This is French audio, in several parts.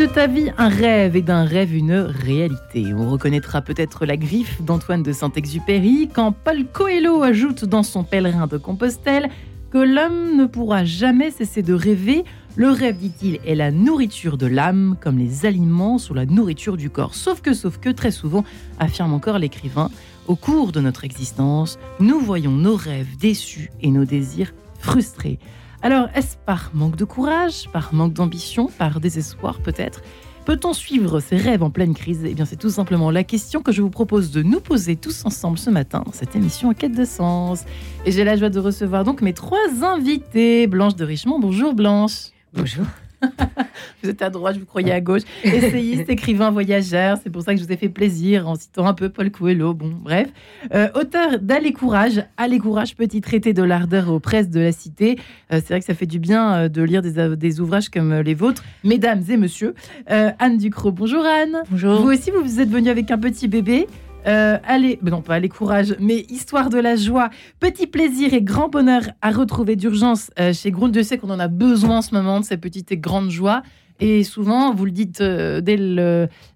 De ta vie un rêve et d'un rêve une réalité. On reconnaîtra peut-être la griffe d'Antoine de Saint-Exupéry quand Paul Coelho ajoute dans son pèlerin de Compostelle que l'homme ne pourra jamais cesser de rêver. Le rêve, dit-il, est la nourriture de l'âme, comme les aliments sont la nourriture du corps. Sauf que, sauf que, très souvent, affirme encore l'écrivain, au cours de notre existence, nous voyons nos rêves déçus et nos désirs frustrés. Alors, est-ce par manque de courage, par manque d'ambition, par désespoir peut-être? Peut-on suivre ses rêves en pleine crise? Eh bien, c'est tout simplement la question que je vous propose de nous poser tous ensemble ce matin dans cette émission en quête de sens. Et j'ai la joie de recevoir donc mes trois invités. Blanche de Richemont, bonjour Blanche. Bonjour. vous êtes à droite, je vous croyais à gauche. Essayiste, écrivain, voyageur. C'est pour ça que je vous ai fait plaisir en citant un peu Paul Coelho. Bon, bref. Euh, auteur d'Allez Courage. Allez Courage, petit traité de l'ardeur aux presses de la cité. Euh, c'est vrai que ça fait du bien euh, de lire des, des, ouvrages comme les vôtres. Mesdames et messieurs. Anne Ducrot. Bonjour Anne. Bonjour. Vous aussi, vous, vous êtes venue avec un petit bébé. Euh, allez, non pas allez courage, mais histoire de la joie, petit plaisir et grand bonheur à retrouver d'urgence euh, chez Grund. Je sais qu'on en a besoin en ce moment de ces petites et grandes joies. Et souvent, vous le dites euh, dès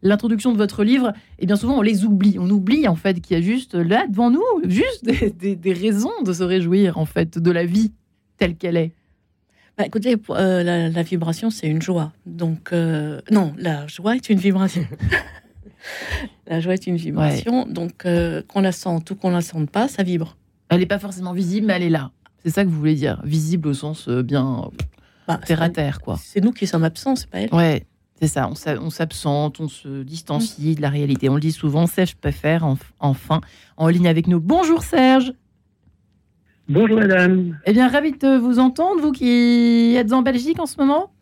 l'introduction de votre livre, et eh bien souvent on les oublie. On oublie en fait qu'il y a juste là devant nous, juste des, raisons de se réjouir en fait de la vie telle qu'elle est. Bah, écoutez, la, la, vibration c'est une joie. Donc non, la joie est une vibration. la joie est une vibration. Donc, euh, qu'on la sente ou qu'on la sente pas, ça vibre. Elle n'est pas forcément visible, mais elle est là. C'est ça que vous voulez dire. Visible au sens euh, bien bah, terre à terre, quoi. C'est nous qui sommes absents, c'est pas elle. Ouais, c'est ça. On s'absente, on se distancie de la réalité. On le dit souvent. Serge préfère enfin en ligne avec nous. Bonjour Serge. Bonjour madame. Eh bien, ravi de vous entendre, vous qui êtes en Belgique en ce moment.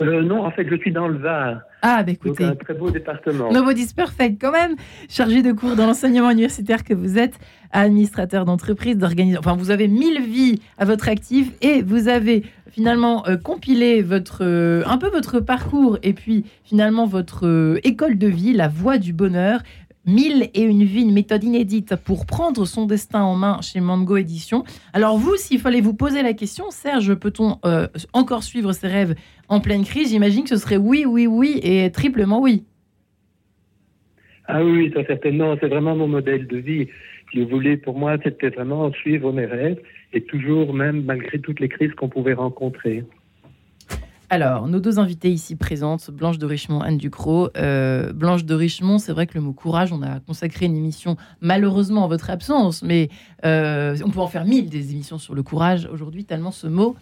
Euh, non, en fait, je suis dans le Var. Ah, bah écoutez. un très beau département. Nobody's Perfect, quand même. Chargé de cours dans l'enseignement universitaire que vous êtes, administrateur d'entreprise, d'organisation. Enfin, vous avez mille vies à votre actif et vous avez finalement euh, compilé votre, euh, un peu votre parcours et puis finalement votre école de vie, la voie du bonheur. Mille et une vie, une méthode inédite pour prendre son destin en main chez Mango Édition. Alors vous, s'il fallait vous poser la question, Serge, peut-on euh, encore suivre ses rêves en pleine crise? J'imagine que ce serait oui, oui, oui et triplement oui. Ah oui, ça certainement, c'est vraiment mon modèle de vie. Si vous voulez, pour moi, c'était vraiment suivre mes rêves et toujours, même malgré toutes les crises qu'on pouvait rencontrer. Alors, nos deux invités ici présentes, Blanche de Richemont, Anne Ducrot. Euh, Blanche de Richemont, c'est vrai que le mot courage, on a consacré une émission malheureusement en votre absence, mais euh, on peut en faire mille des émissions sur le courage aujourd'hui, tellement ce mot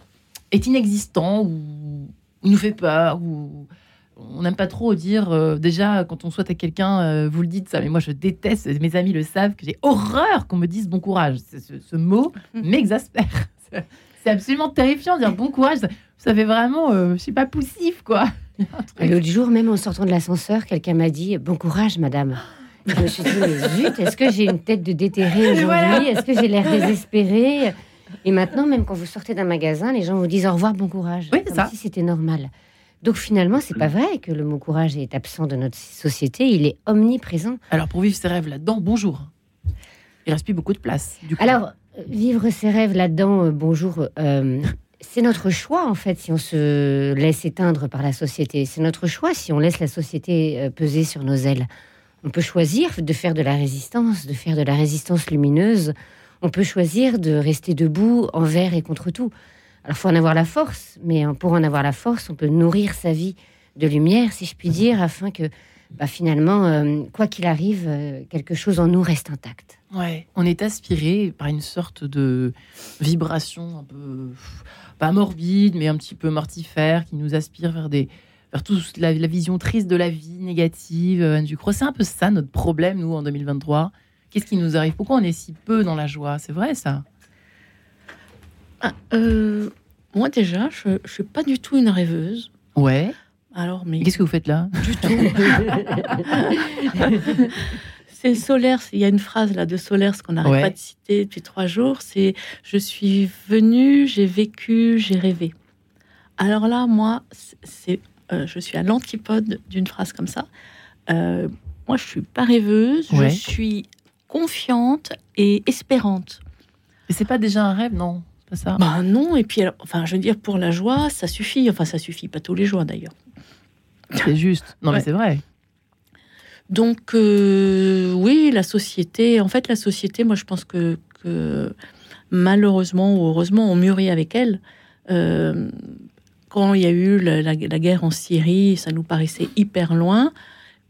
est inexistant ou, nous fait peur ou on n'aime pas trop dire. Euh, déjà, quand on souhaite à quelqu'un, vous le dites ça, mais moi je déteste, mes amis le savent, que j'ai horreur qu'on me dise bon courage. Ce, ce mot m'exaspère. C'est absolument terrifiant de dire bon courage ça fait vraiment, euh, je sais pas, poussif, quoi. L'autre jour, même en sortant de l'ascenseur, quelqu'un m'a dit Bon courage, madame. Je me suis dit Mais zut, est-ce que j'ai une tête de déterré aujourd'hui? Est-ce que j'ai l'air désespéré Et maintenant, même quand vous sortez d'un magasin, les gens vous disent Au revoir, bon courage. Oui, comme ça. si c'était normal. Donc finalement, c'est pas vrai que le mot courage est absent de notre société, il est omniprésent. Alors pour vivre ses rêves là-dedans, bonjour. Il reste plus beaucoup de place. Du coup. Alors, vivre ses rêves là-dedans, euh, bonjour. Euh, c'est notre choix, en fait, si on se laisse éteindre par la société. C'est notre choix si on laisse la société euh, peser sur nos ailes. On peut choisir de faire de la résistance, de faire de la résistance lumineuse. On peut choisir de rester debout envers et contre tout. Alors, faut en avoir la force, mais pour en avoir la force, on peut nourrir sa vie de lumière, si je puis dire, afin que bah, finalement, euh, quoi qu'il arrive, euh, quelque chose en nous reste intact. Ouais, on est aspiré par une sorte de vibration un peu pas morbide, mais un petit peu mortifère, qui nous aspire vers des vers toute la, vision triste de la vie, négative. Euh, du crois c'est un peu ça notre problème, nous, en 2023. Qu'est-ce qui nous arrive? Pourquoi on est si peu dans la joie? C'est vrai, ça ah, euh, Moi, déjà, je ne suis pas du tout une rêveuse. Ouais. Alors, mais... Qu'est-ce que vous faites là Du tout. c'est Solaire. Il y a une phrase là de Solaire, ce qu'on n'arrête pas de citer depuis trois jours. C'est je suis venu, j'ai vécu, j'ai rêvé. Alors là, moi, c'est euh, je suis à l'antipode d'une phrase comme ça. Euh, moi, je suis pas rêveuse. Je suis confiante et espérante. Et c'est pas déjà un rêve, non? Ça? Bah non. Et puis, enfin, je veux dire, pour la joie, ça suffit. Enfin, ça suffit pas tous les jours d'ailleurs. C'est juste. Non, mais c'est vrai. Donc, euh, oui, la société, en fait, la société, moi, je pense que, malheureusement ou heureusement, on mûrit avec elle. Euh, quand il y a eu la, guerre en Syrie, ça nous paraissait hyper loin.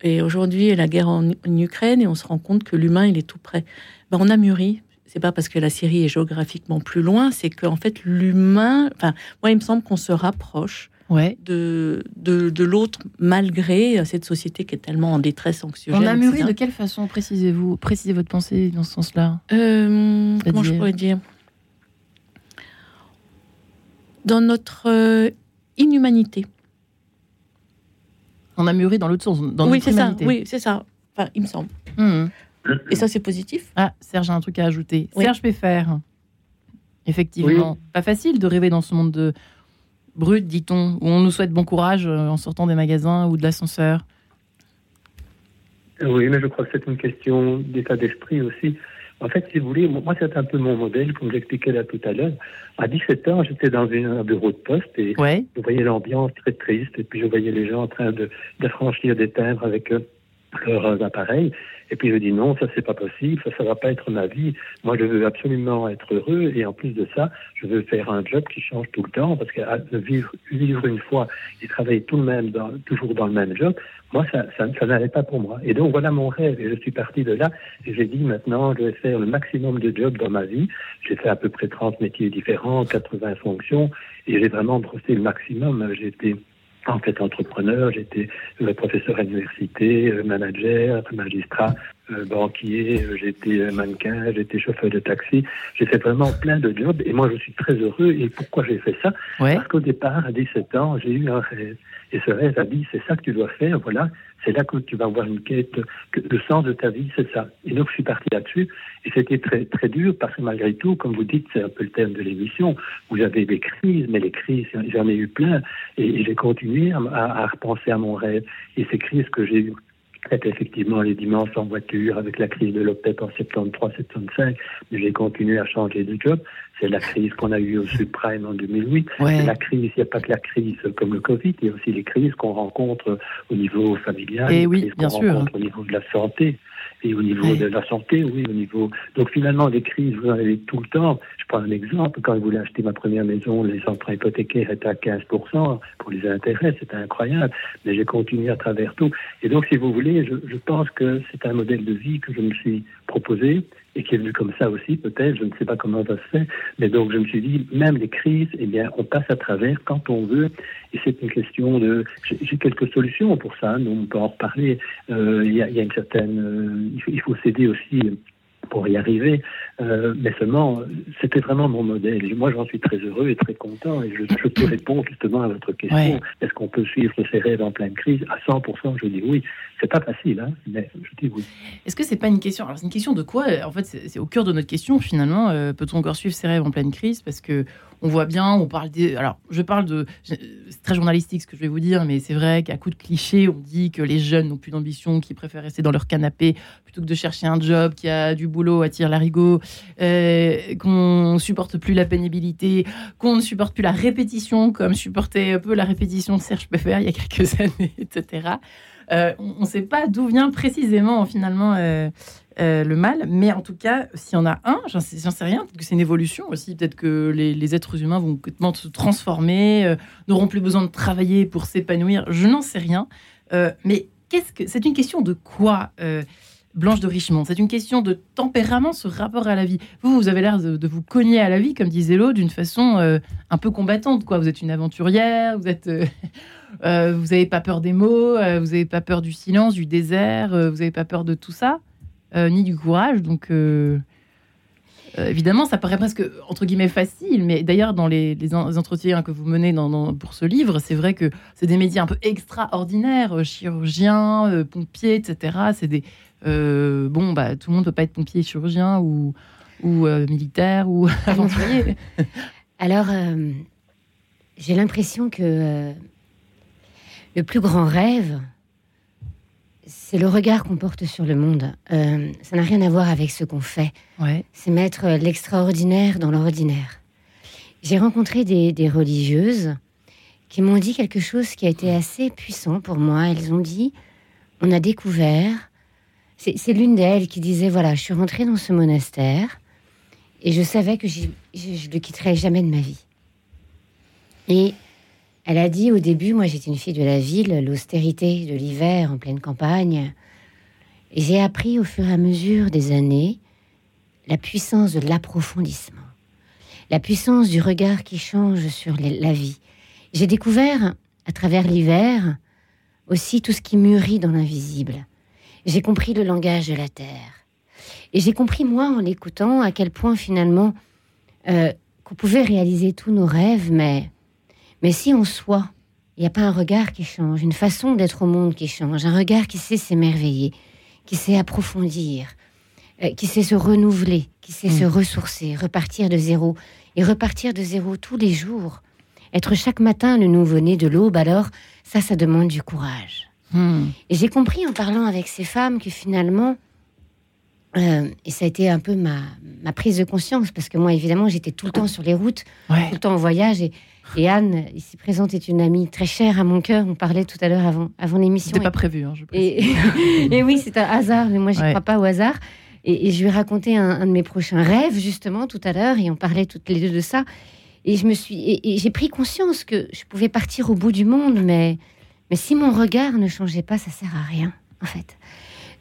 Et aujourd'hui, la guerre en, Ukraine, et on se rend compte que l'humain, il est tout près. Ben, on a mûri. C'est pas parce que la Syrie est géographiquement plus loin, c'est qu'en fait, l'humain. Enfin, moi, il me semble qu'on se rapproche ouais. de, de, de l'autre, malgré cette société qui est tellement en détresse anxiogène. On a mûri de quelle façon Précisez-vous, précisez votre pensée dans ce sens-là. Euh, comment je pourrais dire? Dans notre euh, inhumanité. On a mûri dans l'autre sens, dans oui, c'est ça. Oui, c'est ça. Enfin, il me semble. Mmh. Et ça, c'est positif. Ah, Serge a un truc à ajouter. Serge Pfeffer. Effectivement, pas facile de rêver dans ce monde de, brut, dit-on, où on nous souhaite bon courage euh, en sortant des magasins ou de l'ascenseur Oui, mais je crois que c'est une question d'état d'esprit aussi. En fait, si vous voulez, moi, c'est un peu mon modèle, comme j'expliquais là tout à l'heure. À 17 ans, j'étais dans un bureau de poste et je voyais l'ambiance très triste, et puis je voyais les gens en train de, d'affranchir des timbres avec eux leurs appareils. Et puis je dis non, ça c'est pas possible, ça ça va pas être ma vie. Moi je veux absolument être heureux et en plus de ça, je veux faire un job qui change tout le temps parce que vivre, vivre une fois et travailler tout le même, dans, toujours dans le même job, moi ça, ça, ça n'allait pas pour moi. Et donc voilà mon rêve et je suis parti de là et j'ai dit maintenant je vais faire le maximum de jobs dans ma vie. J'ai fait à peu près 30 métiers différents, 80 fonctions et j'ai vraiment brossé le maximum. J'ai été en fait entrepreneur, j'étais professeur à l'université, manager, magistrat, banquier, j'étais mannequin, j'étais chauffeur de taxi. J'ai fait vraiment plein de jobs et moi je suis très heureux. Et pourquoi j'ai fait ça? Parce qu'au départ, à 17 ans, j'ai eu un rêve. Et ce rêve a dit, c'est ça que tu dois faire, voilà, c'est là que tu vas avoir une quête, que le sens de ta vie, c'est ça. Et donc, je suis parti là-dessus. Et c'était très, très dur parce que malgré tout, comme vous dites, c'est un peu le thème de l'émission, vous avez des crises, mais les crises, j'en ai eu plein. Et, j'ai continué à, à, repenser à mon rêve. Et ces crises que j'ai eues c'était effectivement les dimanches en voiture avec la crise de l'OPEP en 73-75, mais j'ai continué à changer de job. C'est la crise qu'on a eue au subprime en 2008. La crise, il n'y a pas que la crise comme le Covid, il y a aussi les crises qu'on rencontre au niveau familial, Et les oui, crises qu'on rencontre au niveau de la santé. Et au niveau de la santé, oui, au niveau. Donc finalement, des crises, vous en avez tout le temps. Je prends un exemple. Quand je voulais acheter ma première maison, les emprunts hypothécaires étaient à 15% pour les intérêts. C'était incroyable. Mais j'ai continué à travers tout. Et donc, si vous voulez, je, je pense que c'est un modèle de vie que je me suis proposé et qui est venu comme ça aussi, peut-être, je ne sais pas comment ça se fait, mais donc je me suis dit, même les crises, eh bien, on passe à travers quand on veut, et c'est une question de... J'ai quelques solutions pour ça, nous, on peut en reparler. Euh, il y, a, y, a, une certaine... Euh, il faut s'aider aussi pour y arriver. Euh, mais seulement, c'était vraiment mon modèle. Et moi, j'en suis très heureux et très content. Et je, je peux répondre justement à votre question. Est-ce qu'on peut suivre ses rêves en pleine crise? À 100%, je dis oui. C'est pas facile, hein, mais je dis oui. Est-ce que c'est pas une question Alors, c'est une question de quoi? En fait, c'est au cœur de notre question, finalement. Euh, peut-on encore suivre ses rêves en pleine crise? Parce que on voit bien, on parle des. Alors, je parle de. C'est très journalistique ce que je vais vous dire, mais c'est vrai qu'à coup de clichés, on dit que les jeunes n'ont plus d'ambition, qu'ils préfèrent rester dans leur canapé plutôt que de chercher un job qui a du boulot, attire l'arigot, euh, qu'on supporte plus la pénibilité, qu'on ne supporte plus la répétition, comme supportait un peu la répétition de Serge Peffer il y a quelques années, etc. Euh, on ne sait pas d'où vient précisément finalement euh, euh, le mal, mais en tout cas, s'il y en a un, j'en sais, sais, rien, peut-être que c'est une évolution aussi, peut-être que les, êtres humains vont complètement se transformer, n'auront plus besoin de travailler pour s'épanouir, je n'en sais rien. mais qu'est-ce que c'est une question de quoi Blanche de Richemont, c'est une question de tempérament, ce rapport à la vie. Vous, vous avez l'air de, vous cogner à la vie, comme disait l'autre, d'une façon un peu combattante. Quoi. Vous êtes une aventurière, vous êtes euh, vous n'avez pas peur des mots, euh, vous n'avez pas peur du silence, du désert, euh, vous n'avez pas peur de tout ça, ni du courage. Donc, évidemment, ça paraît presque, entre guillemets, facile. Mais d'ailleurs, dans les, entretiens que vous menez pour ce livre, c'est vrai que c'est des métiers un peu extraordinaires, chirurgien, pompier, etc. C'est des... bon, bah, tout le monde ne peut pas être pompier, chirurgien ou, ou militaire ou aventurier. Alors, j'ai l'impression que le plus grand rêve, c'est le regard qu'on porte sur le monde. Euh, ça n'a rien à voir avec ce qu'on fait. C'est mettre l'extraordinaire dans l'ordinaire. J'ai rencontré des, religieuses qui m'ont dit quelque chose qui a été assez puissant pour moi. Elles ont dit, on a découvert, c'est l'une d'elles qui disait, voilà, je suis rentrée dans ce monastère et je savais que je ne le quitterais jamais de ma vie. Et elle a dit au début, moi j'étais une fille de la ville, l'austérité de l'hiver en pleine campagne. Et j'ai appris au fur et à mesure des années la puissance de l'approfondissement, la puissance du regard qui change sur la vie. J'ai découvert à travers l'hiver aussi tout ce qui mûrit dans l'invisible. J'ai compris le langage de la terre. Et j'ai compris, moi, en l'écoutant, à quel point finalement euh, qu'on pouvait réaliser tous nos rêves, mais mais si en soi, il n'y a pas un regard qui change, une façon d'être au monde qui change, un regard qui sait s'émerveiller, qui sait approfondir, euh, qui sait se renouveler, qui sait se mm. ressourcer, repartir de zéro, et repartir de zéro tous les jours, être chaque matin le nouveau-né de l'aube, alors ça, ça demande du courage. Mm. Et j'ai compris en parlant avec ces femmes que finalement, euh, et ça a été un peu ma, prise de conscience, parce que moi, évidemment, j'étais tout le temps sur les routes, tout le temps en voyage, et et Anne, ici présente, est une amie très chère à mon cœur. On parlait tout à l'heure avant, avant l'émission. C'était pas prévu, hein, je et, et, oui, c'est un hasard, mais moi, je ne crois pas au hasard. Et, je lui ai raconté un, de mes prochains rêves, justement, tout à l'heure, et on parlait toutes les deux de ça. Et je me suis, et, j'ai pris conscience que je pouvais partir au bout du monde, mais, mais si mon regard ne changeait pas, ça sert à rien, en fait.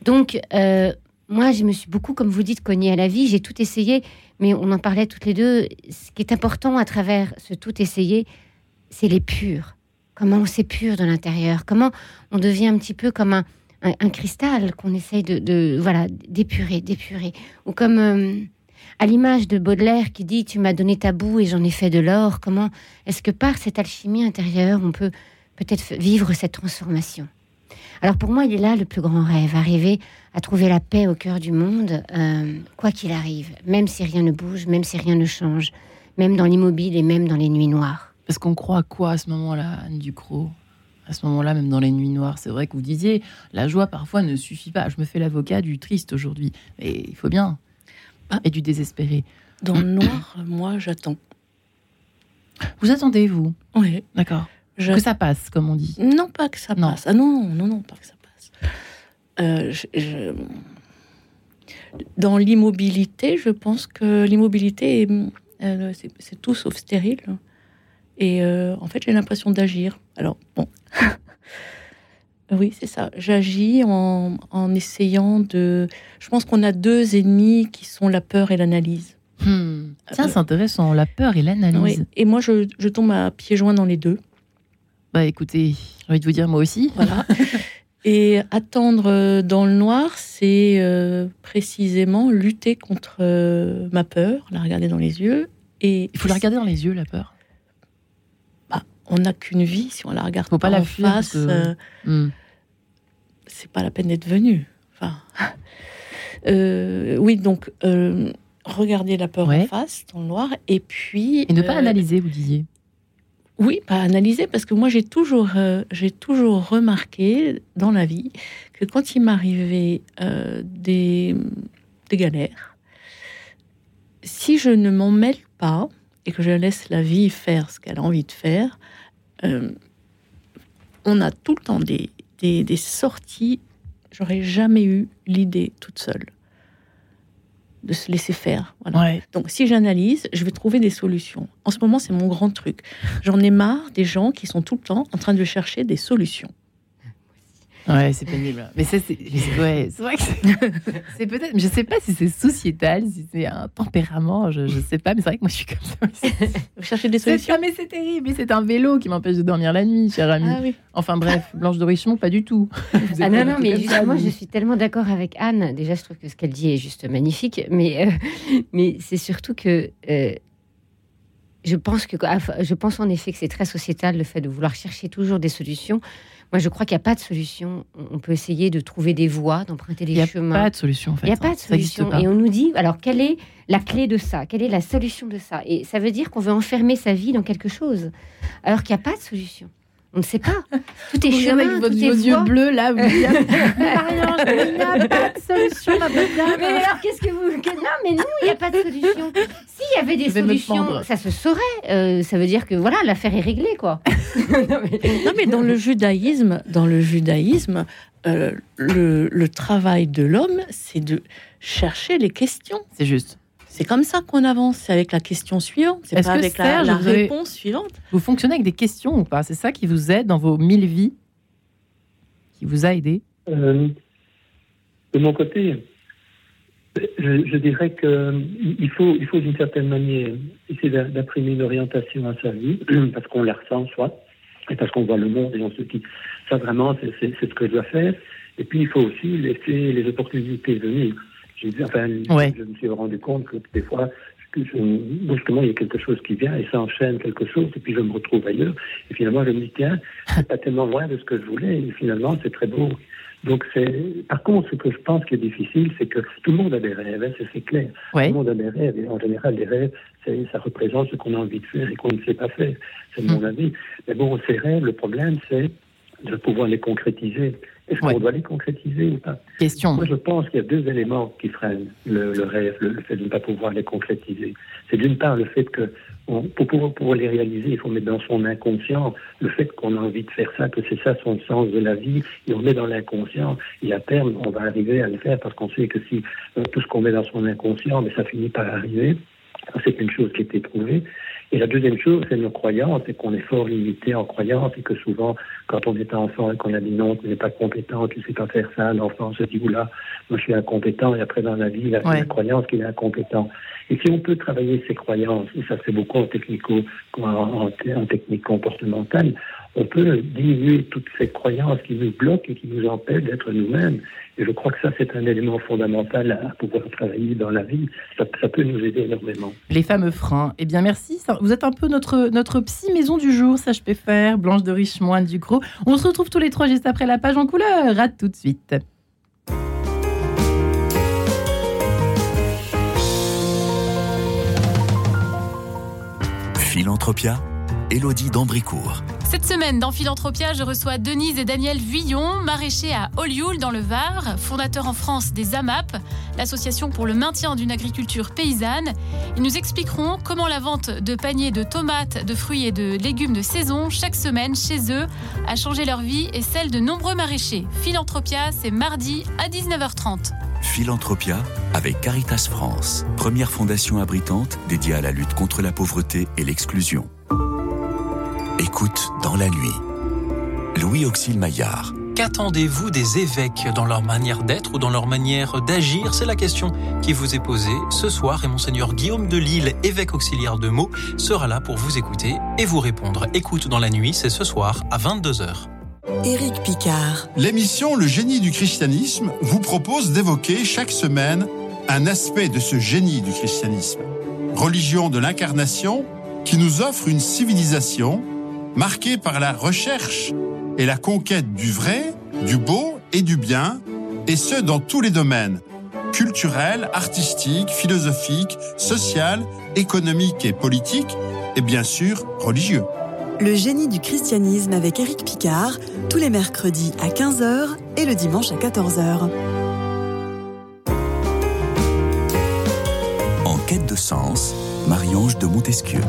Donc, euh, moi, je me suis beaucoup, comme vous dites, cognée à la vie. J'ai tout essayé mais on en parlait toutes les deux. Ce qui est important à travers ce tout essayer, c'est les purs. Comment on s'épure de l'intérieur, comment on devient un petit peu comme un, cristal qu'on essaye de, voilà d'épurer, d'épurer. Ou comme euh, à l'image de Baudelaire qui dit Tu m'as donné ta boue et j'en ai fait de l'or. Comment est-ce que par cette alchimie intérieure, on peut peut-être vivre cette transformation alors pour moi, il est là le plus grand rêve, arriver à trouver la paix au cœur du monde, euh, quoi qu'il arrive, même si rien ne bouge, même si rien ne change, même dans l'immobile et même dans les nuits noires. Parce qu'on croit à quoi à ce moment-là, Anne Ducrot? À ce moment-là, même dans les nuits noires, c'est vrai que vous disiez, la joie parfois ne suffit pas. Je me fais l'avocat du triste aujourd'hui, mais il faut bien. Ah. Et du désespéré. Dans le noir, moi, j'attends. Vous attendez, vous? Oui. D'accord. Que ça passe, comme on dit. Non, pas que ça passe. Ah non, non, non, pas que ça passe. Euh, dans l'immobilité, je pense que l'immobilité, euh, c'est tout sauf stérile. Et euh, en fait, j'ai l'impression d'agir. Alors, bon. oui, c'est ça. J'agis en, en, essayant de. Je pense qu'on a deux ennemis qui sont la peur et l'analyse. Hmm. Ça, c'est intéressant, la peur et l'analyse. Et moi, je, je tombe à pieds joints dans les deux. Bah écoutez, j'ai envie de vous dire moi aussi. Voilà. Et attendre euh, dans le noir, c'est euh, précisément lutter contre euh, ma peur, la regarder dans les yeux. Et il faut la regarder dans les yeux, la peur. Bah, on n'a qu'une vie si on la regarde faut pas, la en face. Hmm. C'est pas la peine d'être venu. Enfin, oui, donc regarder la peur en face, dans le noir, et puis et ne pas analyser, vous disiez. Oui, pas analyser, parce que moi j'ai toujours, euh, toujours remarqué dans la vie que quand il m'arrivait euh, des, des galères, si je ne m'en mêle pas et que je laisse la vie faire ce qu'elle a envie de faire, euh, on a tout le temps des, des, des sorties. J'aurais jamais eu l'idée toute seule de se laisser faire. Donc, si j'analyse, je vais trouver des solutions. En ce moment, c'est mon grand truc. J'en ai marre des gens qui sont tout le temps en train de chercher des solutions. Ouais, c'est pénible. Mais ça, c'est ouais, vrai que c'est peut-être. Je sais pas si c'est sociétal, si c'est un tempérament, je, je sais pas, mais c'est vrai que moi je suis comme ça Vous cherchez des solutions mais c'est terrible. Mais c'est un vélo qui m'empêche de dormir la nuit, cher ami. Ah, oui. Enfin bref, Blanche de Richemont, pas du tout. ah non, non, mais justement, je suis tellement d'accord avec Anne. Déjà, je trouve que ce qu'elle dit est juste magnifique. Mais, euh, mais c'est surtout que. Euh, je pense que je pense en effet que c'est très sociétal le fait de vouloir chercher toujours des solutions. Moi, je crois qu'il n'y a pas de solution. On peut essayer de trouver des voies, d'emprunter des chemins. Il n'y a pas de solution, en fait. Il n'y a pas de solution. Et on nous dit, alors, quelle est la clé de ça? Quelle est la solution de ça? Et ça veut dire qu'on veut enfermer sa vie dans quelque chose, alors qu'il n'y a pas de solution. On ne sait pas. Tout est chemin, avec vos, yeux bleus là. Vous il n'y a pas de solution, ma Mais alors, qu'est-ce que vous Non, mais non, il n'y a pas de solution. S'il y avait des solutions, ça se saurait. Euh, ça veut dire que voilà, l'affaire est réglée, quoi. non, mais... dans le judaïsme, dans le judaïsme, euh, le, le travail de l'homme, c'est de chercher les questions. C'est juste. C'est comme ça qu'on avance, c'est avec la question suivante, c'est pas avec la, réponse suivante. Vous fonctionnez avec des questions ou pas? C'est ça qui vous aide dans vos mille vies? Qui vous a aidé? Euh, De mon côté, je, dirais qu'il faut, il faut d'une certaine manière essayer d'imprimer une orientation à sa vie, parce qu'on la ressent soit, et parce qu'on voit le monde et on se dit, ça vraiment, c'est ce que je dois faire. Et puis, il faut aussi laisser les opportunités venir. Enfin, je me suis rendu compte que des fois, brusquement, il y a quelque chose qui vient et ça enchaîne quelque chose, et puis je me retrouve ailleurs. Et finalement, je me dis, tiens, c'est pas tellement loin de ce que je voulais, et finalement, c'est très beau. Donc, c'est, par contre, ce que je pense qui est difficile, c'est que tout le monde a des rêves, hein, c'est clair. Tout le monde a des rêves, et en général, les rêves, ça représente ce qu'on a envie de faire et qu'on ne sait pas faire. C'est mon hmm. avis. Mais bon, ces rêves, le problème, c'est de pouvoir les concrétiser. Est-ce qu'on doit les concrétiser ou pas? Question. Moi, je pense qu'il y a deux éléments qui freinent le, rêve, le, fait de ne pas pouvoir les concrétiser. C'est d'une part le fait que pour pouvoir pour les réaliser, il faut mettre dans son inconscient le fait qu'on a envie de faire ça, que c'est ça son sens de la vie, et on met dans l'inconscient, et à terme, on va arriver à le faire parce qu'on sait que si euh, tout ce qu'on met dans son inconscient, mais ça finit par arriver. C'est une chose qui est éprouvée. Et la deuxième chose, c'est nos croyances, c'est qu'on est fort limité en croyances et que souvent, quand on est enfant et qu'on a dit non, tu n'es pas compétent, tu ne sais pas faire ça, l'enfant se dit, oula, moi je suis incompétent, et après dans la vie, il a la croyance qu'il est incompétent. Et si on peut travailler ces croyances, et ça c'est beaucoup en, technico, en, en technique comportementale, on peut diminuer toutes ces croyances qui nous bloquent et qui nous empêchent d'être nous-mêmes. Et je crois que ça, c'est un élément fondamental à pouvoir travailler dans la vie. Ça, peut nous aider énormément. Les fameux freins. Eh bien, merci. Vous êtes un peu notre, notre psy maison du jour, ça je peux faire. Blanche de Richemoine du Gros. On se retrouve tous les trois juste après la page en couleur. À tout de suite. Philanthropia, Élodie d'Ambricourt. Cette semaine, dans Philanthropia, je reçois Denise et Daniel Vuillon, maraîchers à Olioul dans le Var, fondateurs en France des AMAP, l'association pour le maintien d'une agriculture paysanne. Ils nous expliqueront comment la vente de paniers de tomates, de fruits et de légumes de saison chaque semaine chez eux a changé leur vie et celle de nombreux maraîchers. Philanthropia, c'est mardi à 19h30. Philanthropia avec Caritas France, première fondation abritante dédiée à la lutte contre la pauvreté et l'exclusion. Écoute dans la nuit. Louis Auxil Maillard. Qu'attendez-vous des évêques dans leur manière d'être ou dans leur manière d'agir? C'est la question qui vous est posée ce soir et monseigneur Guillaume de Lille, évêque auxiliaire de Meaux, sera là pour vous écouter et vous répondre. Écoute dans la nuit, c'est ce soir à 22h. Éric Picard. L'émission Le génie du christianisme vous propose d'évoquer chaque semaine un aspect de ce génie du christianisme. Religion de l'incarnation qui nous offre une civilisation marqué par la recherche et la conquête du vrai, du beau et du bien, et ce dans tous les domaines, culturels, artistiques, philosophiques, social, économiques et politiques, et bien sûr religieux. Le génie du christianisme avec Éric Picard, tous les mercredis à 15h et le dimanche à 14h. En quête de sens, Marie-Ange de Montesquieu.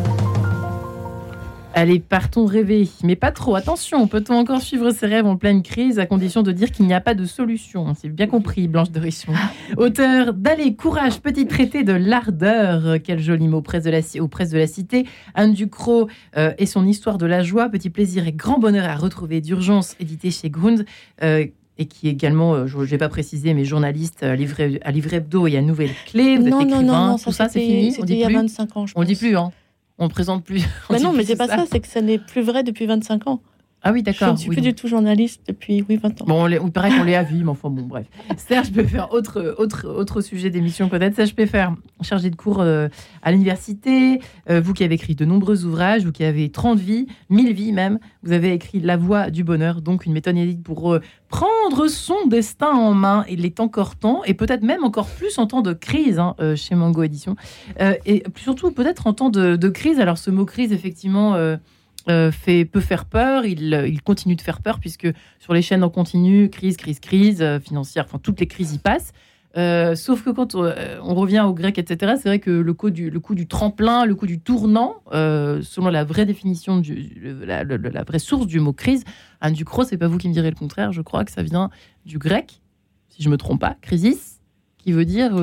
Allez, partons rêver. Mais pas trop. Attention, peut-on encore suivre ses rêves en pleine crise à condition de dire qu'il n'y a pas de solution? C'est bien compris, Blanche de Richemont. Auteur d'Allez, courage, petit traité de l'ardeur. Quel joli mot presse de la, aux presses de la cité. Anne Ducrot euh, et son histoire de la joie. Petit plaisir et grand bonheur à retrouver d'urgence, édité chez Grund. Euh, et qui est également, euh, je n'ai pas précisé, mais journaliste à Livre, à Livre Hebdo et à Nouvelle Clé. Vous non, êtes non, non, non, tout ça, c'est fini? C'était il y a 25 ans, je On ne dit plus, hein? On ne présente plus. Bah non, mais c'est pas ça, c'est que ça n'est plus vrai depuis 25 ans. Ah oui, d'accord. Je ne suis plus du tout journaliste depuis oui, 20 ans. Bon, il paraît qu'on l'est à vie, mais enfin bon, bref. Serge faire autre, autre, autre sujet d'émission peut-être. Serge faire chargé de cours euh, à l'université. Euh, vous qui avez écrit de nombreux ouvrages, vous qui avez 30 vies, 1000 vies même, vous avez écrit La Voix du Bonheur, donc une méthode inédite pour euh, prendre son destin en main. Il est encore temps, et peut-être même encore plus en temps de crise hein, chez Mango Édition. et surtout peut-être en temps de, de, crise. Alors ce mot crise, effectivement fait, peut faire peur, il, il, continue de faire peur, puisque sur les chaînes en continu, crise, crise, crise financière, enfin toutes les crises y passent. Euh, sauf que quand euh, on, revient au grec, etc., c'est vrai que le coup, du, le coup du tremplin, le coup du tournant, euh, selon la vraie définition, du, la, vraie source du mot crise, Anne Ducrot, c'est pas vous qui me direz le contraire, je crois que ça vient du grec, si je me trompe pas, crisis, qui veut dire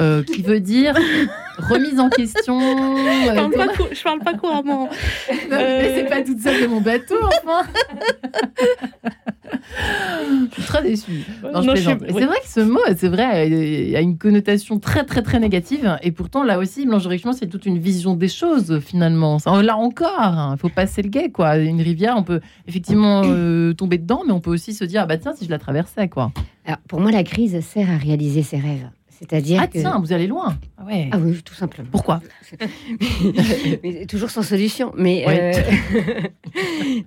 euh, qui veut dire remise en question. je, parle pas parle pas couramment. mais c'est pas toute seule de mon bateau, enfin. je suis très déçue. C'est vrai que ce mot, c'est vrai, il a une connotation très, très, très négative. Et pourtant, là aussi, Blanche Richemont, c'est toute une vision des choses, finalement. Là encore, hein, il faut passer le guet, quoi. Une rivière, on peut effectivement euh, tomber dedans, mais on peut aussi se dire, ah bah tiens, si je la traversais, quoi. Alors, pour moi, la crise sert à réaliser ses rêves. C'est-à-dire ah tiens, vous allez loin. Ah, ouais. ah oui, tout simplement. Pourquoi Toujours sans solution. Mais euh,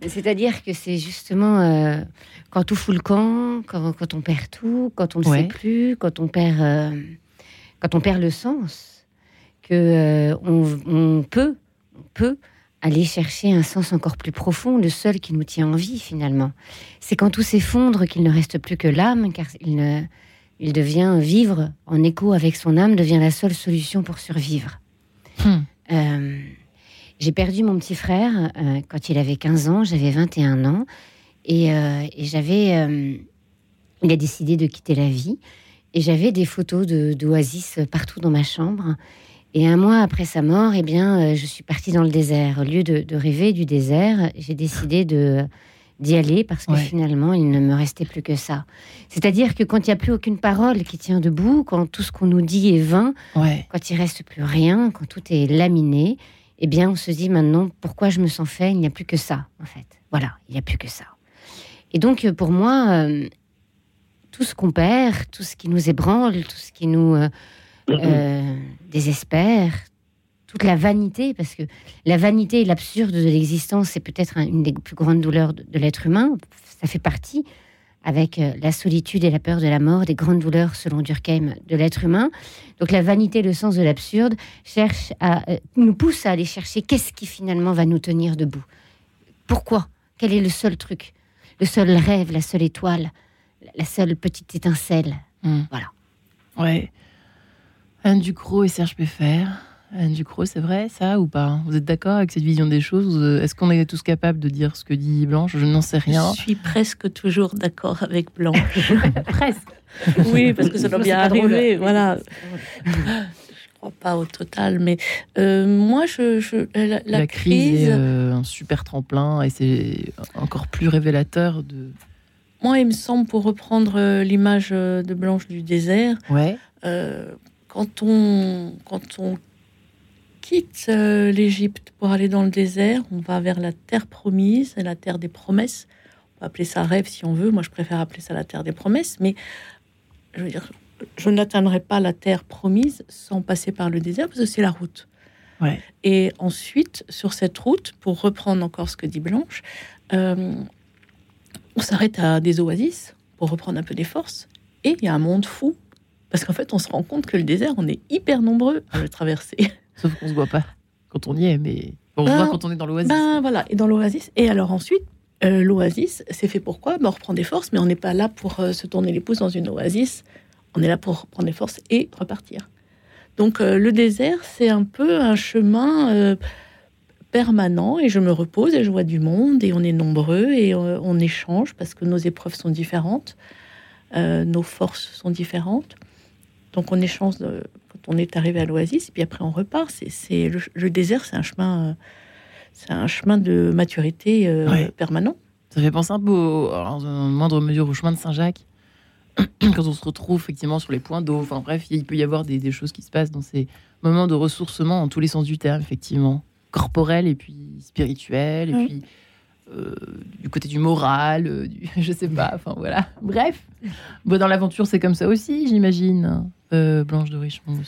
c'est-à-dire que c'est justement euh, quand tout fout le camp, quand, on perd tout, quand on ne sait plus, quand on perd, euh, quand on perd le sens, que on, peut, on peut aller chercher un sens encore plus profond, le seul qui nous tient en vie finalement. C'est quand tout s'effondre qu'il ne reste plus que l'âme, car il ne il devient vivre en écho avec son âme, devient la seule solution pour survivre. Hmm. Euh, j'ai perdu mon petit frère euh, quand il avait 15 ans, j'avais 21 ans, et, euh, j'avais. il a décidé de quitter la vie, et j'avais des photos d'Oasis partout dans ma chambre. Et un mois après sa mort, eh bien, je suis partie dans le désert. Au lieu de rêver du désert, j'ai décidé de d'y aller parce que finalement, il ne me restait plus que ça. C'est-à-dire que quand il n'y a plus aucune parole qui tient debout, quand tout ce qu'on nous dit est vain, quand il reste plus rien, quand tout est laminé, eh bien, on se dit maintenant, pourquoi je me sens fait? Il n'y a plus que ça, en fait. Voilà, il n'y a plus que ça. Et donc, pour moi, euh, tout ce qu'on perd, tout ce qui nous ébranle, tout ce qui nous euh, euh, désespère, toute la vanité, parce que la vanité et l'absurde de l'existence, c'est peut-être une des plus grandes douleurs de, l'être humain. Ça fait partie, avec euh, la solitude et la peur de la mort, des grandes douleurs, selon Durkheim, de l'être humain. Donc la vanité, le sens de l'absurde, cherche à euh, nous pousse à aller chercher qu'est-ce qui finalement va nous tenir debout. Pourquoi? Quel est le seul truc? Le seul rêve, la seule étoile, la seule petite étincelle. Hmm. Voilà. Ouais. Anne Ducrot et Serge Peffer. Anne Ducrot, c'est vrai ça ou pas? Vous êtes d'accord avec cette vision des choses Est-ce qu'on est tous capables de dire ce que dit Blanche? Je n'en sais rien. Je suis presque toujours d'accord avec Blanche. presque. Oui, parce que ça doit bien arriver. Voilà. je crois pas au total, mais euh, moi, je, la, crise, est euh, un super tremplin et c'est encore plus révélateur de. Moi, il me semble, pour reprendre euh, l'image de Blanche du désert, ouais. quand on quand on quitte euh, l'Égypte pour aller dans le désert, on va vers la terre promise, la terre des promesses. On peut appeler ça rêve si on veut. Moi, je préfère appeler ça la terre des promesses. Mais je veux dire, je n'atteindrai pas la terre promise sans passer par le désert parce que c'est la route. Ouais. Et ensuite, sur cette route, pour reprendre encore ce que dit Blanche, euh, on s'arrête à des oasis pour reprendre un peu des forces. Et il y a un monde fou. Parce qu'en fait, on se rend compte que le désert, on est hyper nombreux à le traverser. Sauf qu'on se voit pas quand on y est, mais on se voit ben, quand on est dans l'oasis. Ben voilà, et dans l'oasis. Et alors ensuite, euh, l'oasis, c'est fait pourquoi ben, On reprend des forces, mais on n'est pas là pour euh, se tourner les pouces dans une oasis. On est là pour prendre des forces et repartir. Donc euh, le désert, c'est un peu un chemin permanent et je me repose et je vois du monde et on est nombreux et on échange parce que nos épreuves sont différentes, nos forces sont différentes. Donc on échange on est arrivé à l'oasis, et puis après on repart. C'est le, désert, c'est un chemin, euh, c'est un chemin de maturité euh, permanent. Ça fait penser un peu, en moindre mesure, au chemin de Saint-Jacques, quand on se retrouve effectivement sur les points d'eau. Enfin bref, il peut y avoir des, choses qui se passent dans ces moments de ressourcement, en tous les sens du terme, effectivement, corporel et puis spirituel, et puis euh, du côté du moral, du, je sais pas, enfin voilà. Bref, bon, dans l'aventure, c'est comme ça aussi, j'imagine. Euh, Blanche de Richemont.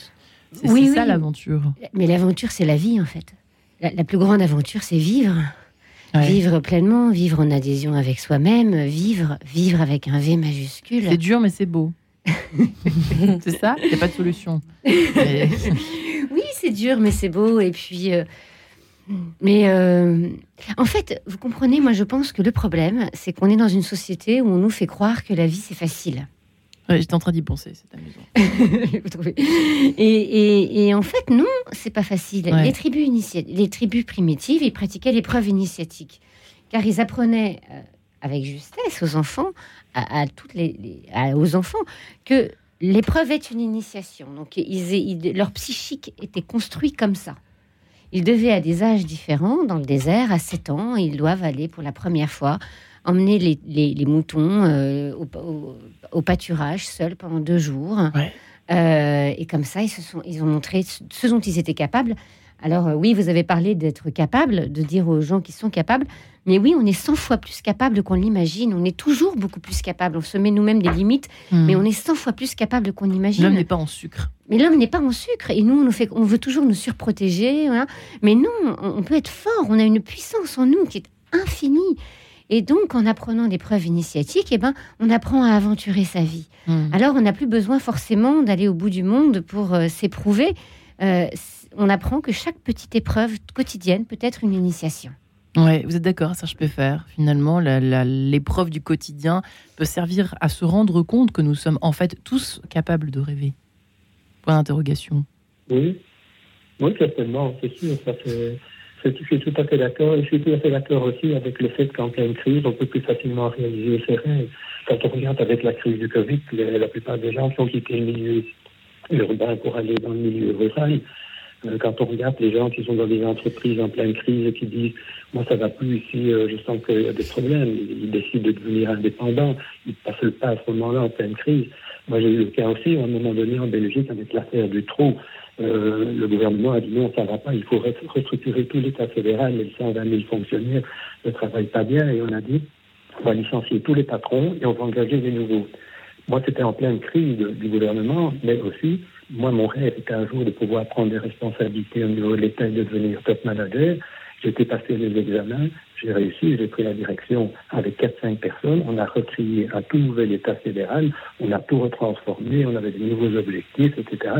C'est oui, ça l'aventure. Mais l'aventure, c'est la vie en fait. La, plus grande aventure, c'est vivre. Vivre pleinement, vivre en adhésion avec soi-même, vivre, vivre avec un V majuscule. C'est dur, mais c'est beau. c'est ça? Il n'y a pas de solution. oui, c'est dur, mais c'est beau. Et puis, euh, Mais euh, en fait, vous comprenez, moi je pense que le problème, c'est qu'on est dans une société où on nous fait croire que la vie c'est facile. J'étais en train d'y penser, c'est amusant. et, et, en fait, non, c'est pas facile. Les, tribus les tribus primitives, ils pratiquaient l'épreuve initiatique, car ils apprenaient euh, avec justesse aux enfants, à, toutes les, aux enfants, que l'épreuve est une initiation. Donc, ils, leur psychique était construit comme ça. Ils devaient, à des âges différents, dans le désert, à 7 ans, ils doivent aller pour la première fois emmener les, moutons euh, au, pâturage seuls pendant deux jours. Euh, et comme ça, ils, se sont, ils ont montré ce dont ils étaient capables. Alors euh, oui, vous avez parlé d'être capable, de dire aux gens qui sont capables, mais oui, on est 100 fois plus capable qu'on l'imagine. On est toujours beaucoup plus capable. On se met nous-mêmes des limites, hmm. mais on est 100 fois plus capable qu'on imagine. L'homme n'est pas en sucre. Mais l'homme n'est pas en sucre. Et nous, on, fait, on veut toujours nous surprotéger. Mais non, on peut être fort. On a une puissance en nous qui est infinie. Et donc, en apprenant des preuves initiatiques, eh ben, on apprend à aventurer sa vie. Hmm. Alors, on n'a plus besoin forcément d'aller au bout du monde pour euh, s'éprouver. Euh, on apprend que chaque petite épreuve quotidienne peut être une initiation. Ouais, vous êtes d'accord, ça je peux faire. Finalement, l'épreuve du quotidien peut servir à se rendre compte que nous sommes en fait tous capables de rêver. Point d'interrogation. Oui, oui, certainement, c'est sûr. Ça, fait... Je suis tout à fait d'accord. Et je suis tout à fait d'accord aussi avec le fait qu'en pleine crise, on peut plus facilement réaliser ses rêves. Quand on regarde avec la crise du Covid, la plupart des gens ont quitté le milieu urbain pour aller dans le milieu rural. Quand on regarde les gens qui sont dans des entreprises en pleine crise et qui disent Moi, ça va plus ici, euh, je sens qu'il y a des problèmes, ils décident de devenir indépendants, ils passent le pas à ce moment-là en pleine crise. Moi, j'ai eu le cas aussi, à un moment donné, en Belgique, avec l'affaire du trou. Euh, le gouvernement a dit non, ça ne va pas, il faut restructurer tout l'État fédéral, les 120 000 fonctionnaires ne travaillent pas bien, et on a dit on va licencier tous les patrons et on va engager des nouveaux. Moi, c'était en pleine crise du gouvernement, mais aussi, moi, mon rêve était un jour de pouvoir prendre des responsabilités au niveau de l'État et de devenir top manager. Été passer les examens, j'ai réussi, j'ai pris la direction avec 4-5 personnes. On a retrié un tout nouvel État fédéral, on a tout retransformé, on avait de nouveaux objectifs, etc.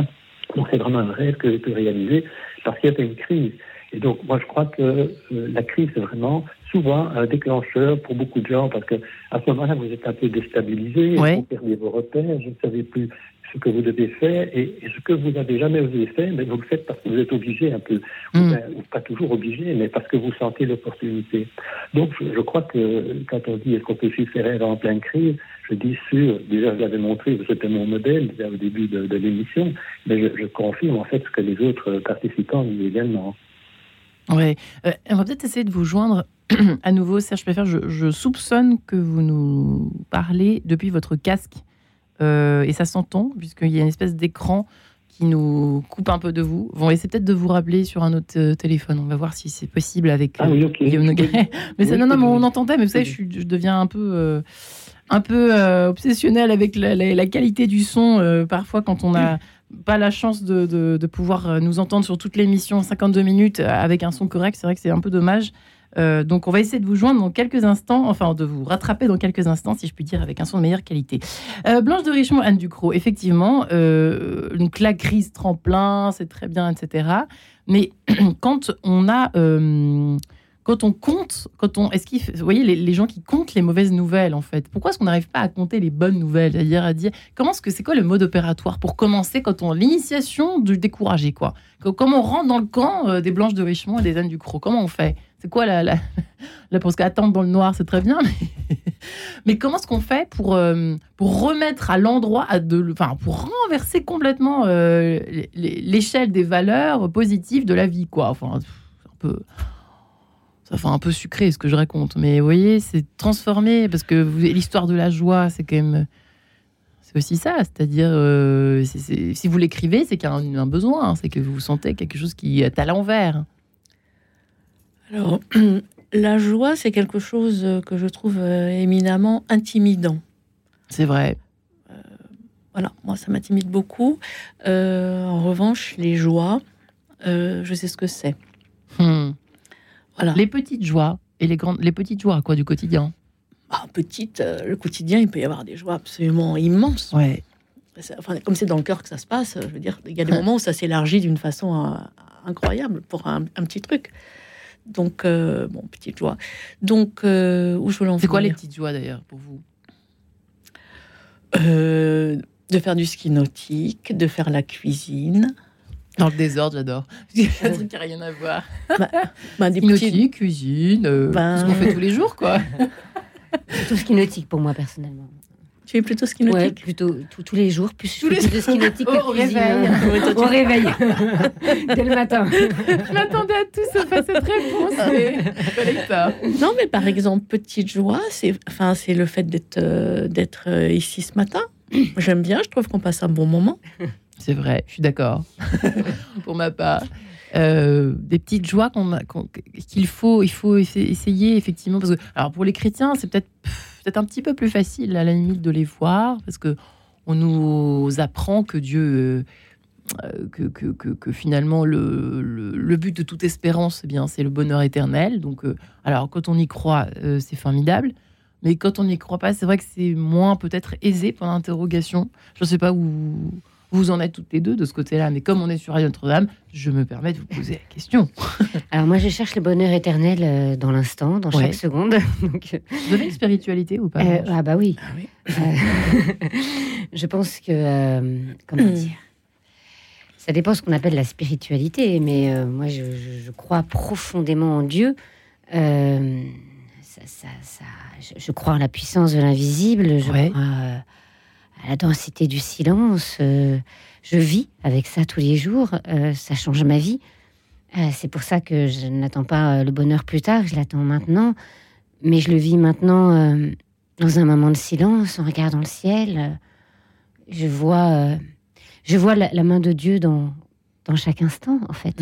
Donc c'est vraiment un rêve que j'ai pu réaliser parce qu'il y avait une crise. Et donc moi je crois que euh, la crise est vraiment souvent un déclencheur pour beaucoup de gens parce que à ce moment-là vous êtes un peu déstabilisé, vous perdez vos repères, vous ne savez plus ce que vous devez faire et, ce que vous n'avez jamais osé faire, mais vous le faites parce que vous êtes obligé un peu, ou, mm. pas toujours obligé, mais parce que vous sentez l'opportunité. Donc je, crois que quand on dit est-ce qu'on peut suivre en pleine crise, je dis sûr, déjà je l'avais montré, c'était mon modèle déjà au début de, l'émission, mais je, confirme en fait ce que les autres participants disent également. Oui, euh, on va peut-être essayer de vous joindre à nouveau, Serge Peffer. Je, je soupçonne que vous nous parlez depuis votre casque. Euh, et ça s'entend, puisqu'il y a une espèce d'écran qui nous coupe un peu de vous. On va essayer peut-être de vous rappeler sur un autre euh, téléphone. On va voir si c'est possible avec ah, oui, okay. Guillaume mais ça, non, non, mais on entendait, mais vous savez, je, je deviens un peu, un peu obsessionnel avec la, qualité du son, parfois quand on n'a pas la chance de, de, pouvoir nous entendre sur toute l'émission 52 minutes avec un son correct. C'est vrai que c'est un peu dommage. Euh, donc on va essayer de vous joindre dans quelques instants, enfin de vous rattraper dans quelques instants, si je puis dire, avec un son de meilleure qualité. Euh, Blanche de Richemont, Anne Ducrot, effectivement, euh, donc la crise tremplin, c'est très bien, etc. Mais quand on a quand on compte, quand on, est-ce vous voyez, les, gens qui comptent les mauvaises nouvelles, en fait, pourquoi est-ce qu'on n'arrive pas à compter les bonnes nouvelles? C'est-à-dire à dire, comment est-ce que c'est quoi le mode opératoire pour commencer quand on l'initiation du découragé, quoi? Comment on rentre dans le camp des Blanches de Richemont et des Anne Ducrot? Comment on fait? C'est quoi la, la, la parce qu'attendre dans le noir, c'est très bien, mais, comment est-ce qu'on fait pour, euh, pour remettre à l'endroit, enfin, pour renverser complètement euh, l'échelle des valeurs positives de la vie, quoi? Enfin, un peu, ça fait un peu sucré ce que je raconte, mais vous voyez, c'est transformé parce que l'histoire de la joie, c'est quand même c'est aussi ça, c'est-à-dire euh, si vous l'écrivez, c'est qu'il y a un, un besoin, c'est que vous sentez quelque chose qui est à l'envers. Alors, la joie, c'est quelque chose que je trouve euh, éminemment intimidant. C'est vrai. Euh, voilà, moi, ça m'intimide beaucoup. Euh, en revanche, les joies, je sais ce que c'est. Hmm. Voilà. Les petites joies et les grandes, les petites joies, quoi, du quotidien? Ah, petite, le quotidien, il peut y avoir des joies absolument immenses. Ouais. Enfin, comme c'est dans le cœur que ça se passe, je veux dire, il y a des moments où ça s'élargit d'une façon incroyable pour un, un, petit truc. Donc, bon, petite joie. Donc, où je voulais C'est quoi les petites joies d'ailleurs pour vous? De faire du ski nautique, de faire la cuisine. Dans le désordre, j'adore. un truc qui n'a rien à voir. Bah, bah, des petits... cuisine, euh, ben... ce qu'on fait tous les jours, quoi. Plutôt ski nautique pour moi, personnellement. Tu es plutôt ski nautique ouais, plutôt tous les jours, plus tous les de ski nautique au réveil. au réveil. Dès le matin. Je m'attendais à tout sauf à cette réponse. Mais... non, mais par exemple, petite joie, c'est enfin, le fait d'être euh, d'être euh, ici ce matin. J'aime bien, je trouve qu'on passe un bon moment. C'est vrai, je suis d'accord. Pour ma part. Euh, des petites joies qu'on qu'il faut, il faut essayer effectivement. Parce que, alors pour les chrétiens, c'est peut-être peut-être un petit peu plus facile à la limite de les voir parce que on nous apprend que Dieu, euh, que, que, que, finalement le, le, but de toute espérance, eh bien c'est le bonheur éternel. Donc, euh, alors quand on y croit, c'est formidable. Mais quand on n'y croit pas, c'est vrai que c'est moins peut-être aisé pour l'interrogation. Je ne sais pas où vous en êtes toutes les deux de ce côté-là, mais comme on est sur Radio Notre-Dame, je me permets de vous poser la question. Alors moi, je cherche le bonheur éternel euh, dans l'instant, dans chaque seconde. Donc... Euh, vous avez une spiritualité ou pas euh, Ah bah oui. Ah oui. je pense que comment dire? Ça dépend ce qu'on appelle la spiritualité, mais moi je, crois profondément en Dieu. Ça, ça, ça, je, crois en la puissance de l'invisible. Je crois la densité du silence. Euh, je vis avec ça tous les jours. Euh, ça change ma vie. Euh, c'est pour ça que je n'attends pas le bonheur plus tard, je l'attends maintenant. Mais je le vis maintenant dans un moment de silence, en regardant le ciel. je vois, je vois la, main de Dieu dans, dans chaque instant, en fait.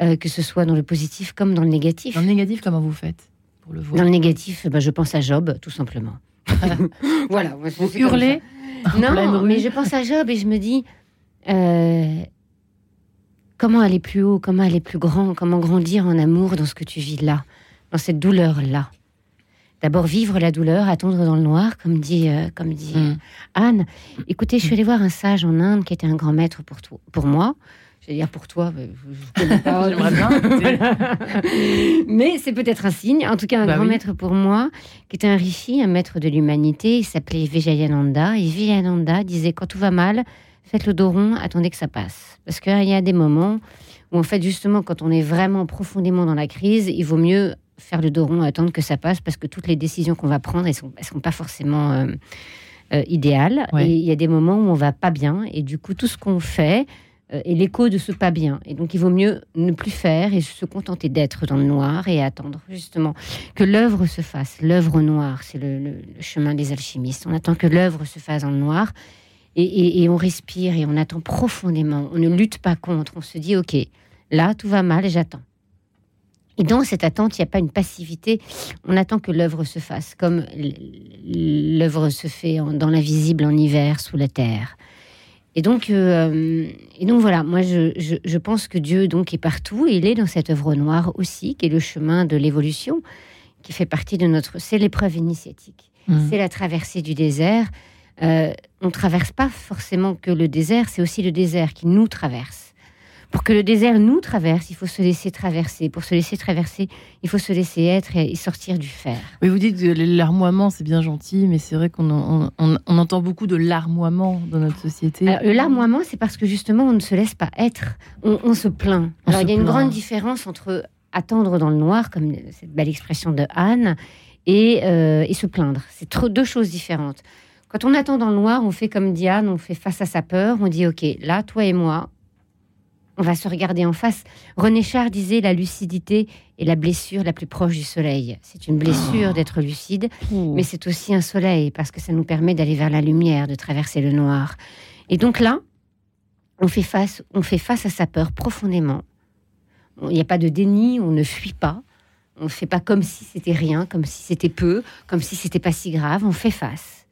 Mm. que ce soit dans le positif comme dans le négatif. Dans le négatif, comment vous faites pour le voir? Dans le négatif, bah, je pense à Job, tout simplement. voilà. Vous hurlez non, mais je pense à Job et je me dis euh, comment aller plus haut, comment aller plus grand, comment grandir en amour dans ce que tu vis là, dans cette douleur là. D'abord vivre la douleur, attendre dans le noir, comme dit, euh, comme dit mm. Anne. Écoutez, je suis allée voir un sage en Inde qui était un grand maître pour, pour moi. Je vais dire pour toi, je connais pas. Bien. Mais c'est peut-être un signe. En tout cas, un bah grand maître pour moi, qui était un rishi, un maître de l'humanité. Il s'appelait Vijayananda. Et Vijayananda disait quand tout va mal, faites le dos rond, attendez que ça passe. Parce qu'il y a des moments où, en fait, justement, quand on est vraiment profondément dans la crise, il vaut mieux faire le dos rond, attendre que ça passe, parce que toutes les décisions qu'on va prendre, elles ne sont, sont, pas forcément euh, euh. Et il y a des moments où on va pas bien. Et du coup, tout ce qu'on fait, euh, et l'écho de ce pas bien. Et donc il vaut mieux ne plus faire et se contenter d'être dans le noir et attendre justement que l'œuvre se fasse. L'œuvre noire, c'est le, chemin des alchimistes. On attend que l'œuvre se fasse dans le noir et, on respire et on attend profondément. On ne lutte pas contre. On se dit ok, là tout va mal et j'attends. Et dans cette attente, il n'y a pas une passivité. On attend que l'œuvre se fasse, comme l'œuvre se fait dans l'invisible en hiver sous la terre. Et donc, euh, et donc voilà, moi je, je, pense que Dieu donc est partout et il est dans cette œuvre noire aussi, qui est le chemin de l'évolution, qui fait partie de notre. C'est l'épreuve initiatique, mmh. c'est la traversée du désert. Euh, on ne traverse pas forcément que le désert, c'est aussi le désert qui nous traverse. Pour que le désert nous traverse, il faut se laisser traverser. Pour se laisser traverser, il faut se laisser être et sortir du fer. Oui, vous dites que larmoiement, c'est bien gentil, mais c'est vrai qu'on on, entend beaucoup de larmoiement dans notre société. le larmoiement, c'est parce que justement, on ne se laisse pas être. On, se plaint. Alors, il y a une grande différence entre attendre dans le noir, comme cette belle expression de Anne, et, euh, et se plaindre. C'est deux choses différentes. Quand on attend dans le noir, on fait comme Diane, on fait face à sa peur, on dit, OK, là, toi et moi, on va se regarder en face. René Char disait la lucidité est la blessure la plus proche du soleil. C'est une blessure oh. d'être lucide, mais c'est aussi un soleil parce que ça nous permet d'aller vers la lumière, de traverser le noir. Et donc là, on fait face, on fait face à sa peur profondément. Il n'y a pas de déni, on ne fuit pas. On ne fait pas comme si c'était rien, comme si c'était peu, comme si c'était pas si grave. On fait face.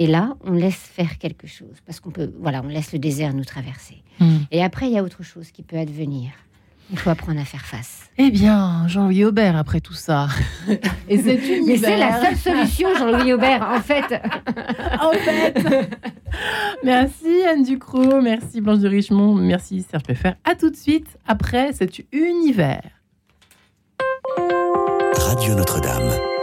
Et là, on laisse faire quelque chose parce qu'on peut, voilà, on laisse le désert nous traverser. Hmm. Et après, il y a autre chose qui peut advenir. Il faut apprendre à faire face. Eh bien, Jean-Louis Aubert, après tout ça. Et c'est Mais c'est la seule solution, Jean-Louis Aubert, en fait. en fait. Merci Anne Ducrot, merci Blanche de Richemont, merci Serge Peffer. À tout de suite après cet univers. Radio Notre-Dame.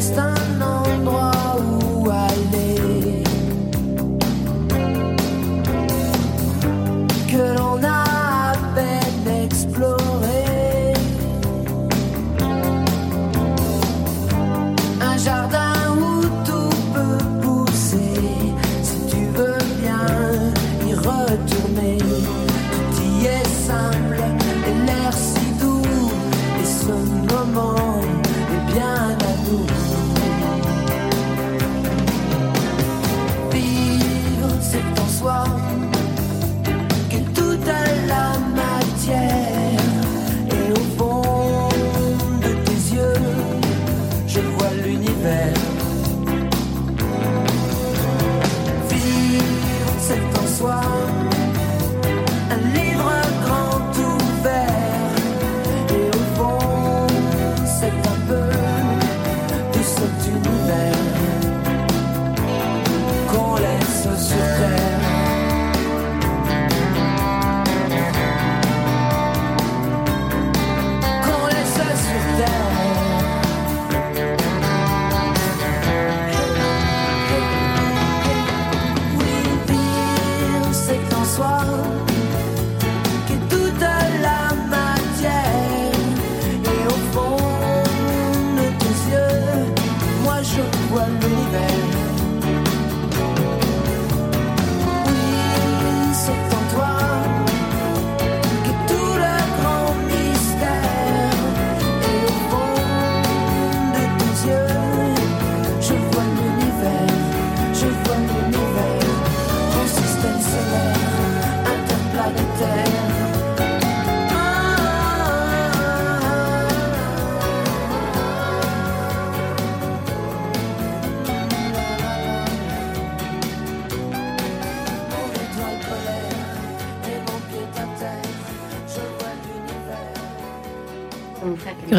están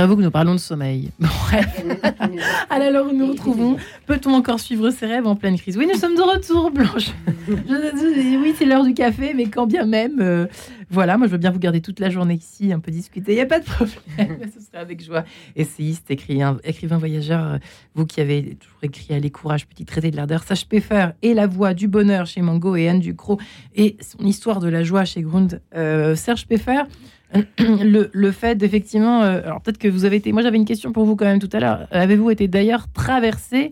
vous que nous parlons de sommeil. Bref. Alors, nous retrouvons. Peut-on encore suivre ses rêves en pleine crise? Oui, nous sommes de retour, Blanche. oui, c'est l'heure du café, mais quand bien même. Euh, voilà, moi, je veux bien vous garder toute la journée ici, un peu discuter. Il n'y a pas de problème. Ce serait avec joie. Essayiste, écrivain, écrivain voyageur, euh, vous qui avez toujours écrit Allez, courage, petit traité de l'ardeur, Sage Peffer et La voix du bonheur chez Mango et Anne Ducrot et son histoire de la joie chez Grund, euh, Serge Peffer. le, le, fait d'effectivement. Euh, alors peut-être que vous avez été. Moi j'avais une question pour vous quand même tout à l'heure. Avez-vous été d'ailleurs traversé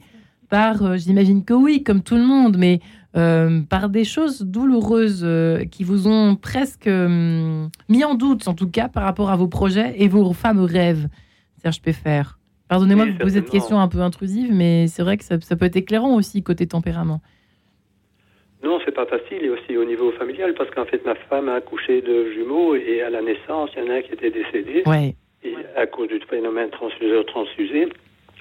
par, euh, j'imagine que oui, comme tout le monde, mais euh, par des choses douloureuses qui vous ont presque mis en doute, en tout cas, par rapport à vos projets et vos fameux rêves, Serge Peffer? Pardonnez-moi de vous poser cette question un peu intrusive, mais c'est vrai que ça, ça peut être éclairant aussi côté tempérament. Non, c'est pas facile, et aussi au niveau familial, parce qu'en fait, ma femme a accouché de jumeaux, et à la naissance, il y en a un qui était décédé, et à cause du phénomène transfuseur-transfusé,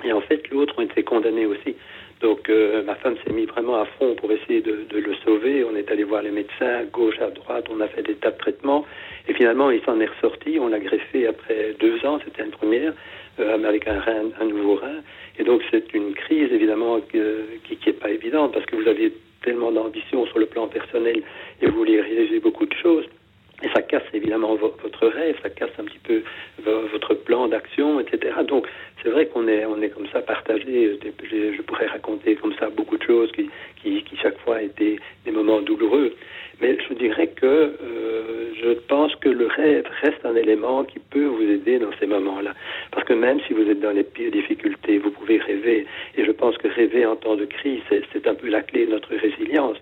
et en fait, l'autre ont été condamnés aussi. Donc euh, ma femme s'est mise vraiment à fond pour essayer de, le sauver. On est allé voir les médecins à gauche, à droite, on a fait des tas de traitements. Et finalement, il s'en est ressorti. On l'a greffé après deux ans, c'était une première, euh, avec un, rein, un nouveau rein. Et donc c'est une crise évidemment qui n'est pas évidente parce que vous aviez tellement d'ambition sur le plan personnel et vous vouliez réaliser beaucoup de choses. Et ça casse évidemment votre rêve, ça casse un petit peu votre plan d'action, etc. Donc c'est vrai qu'on est, on est comme ça partagé. Je pourrais raconter comme ça beaucoup de choses qui, qui, qui chaque fois étaient des moments douloureux. Mais je dirais que euh, je pense que le rêve reste un élément qui peut vous aider dans ces moments-là. Parce que même si vous êtes dans les pires difficultés, vous pouvez rêver. Et je pense que rêver en temps de crise, c'est un peu la clé de notre résilience.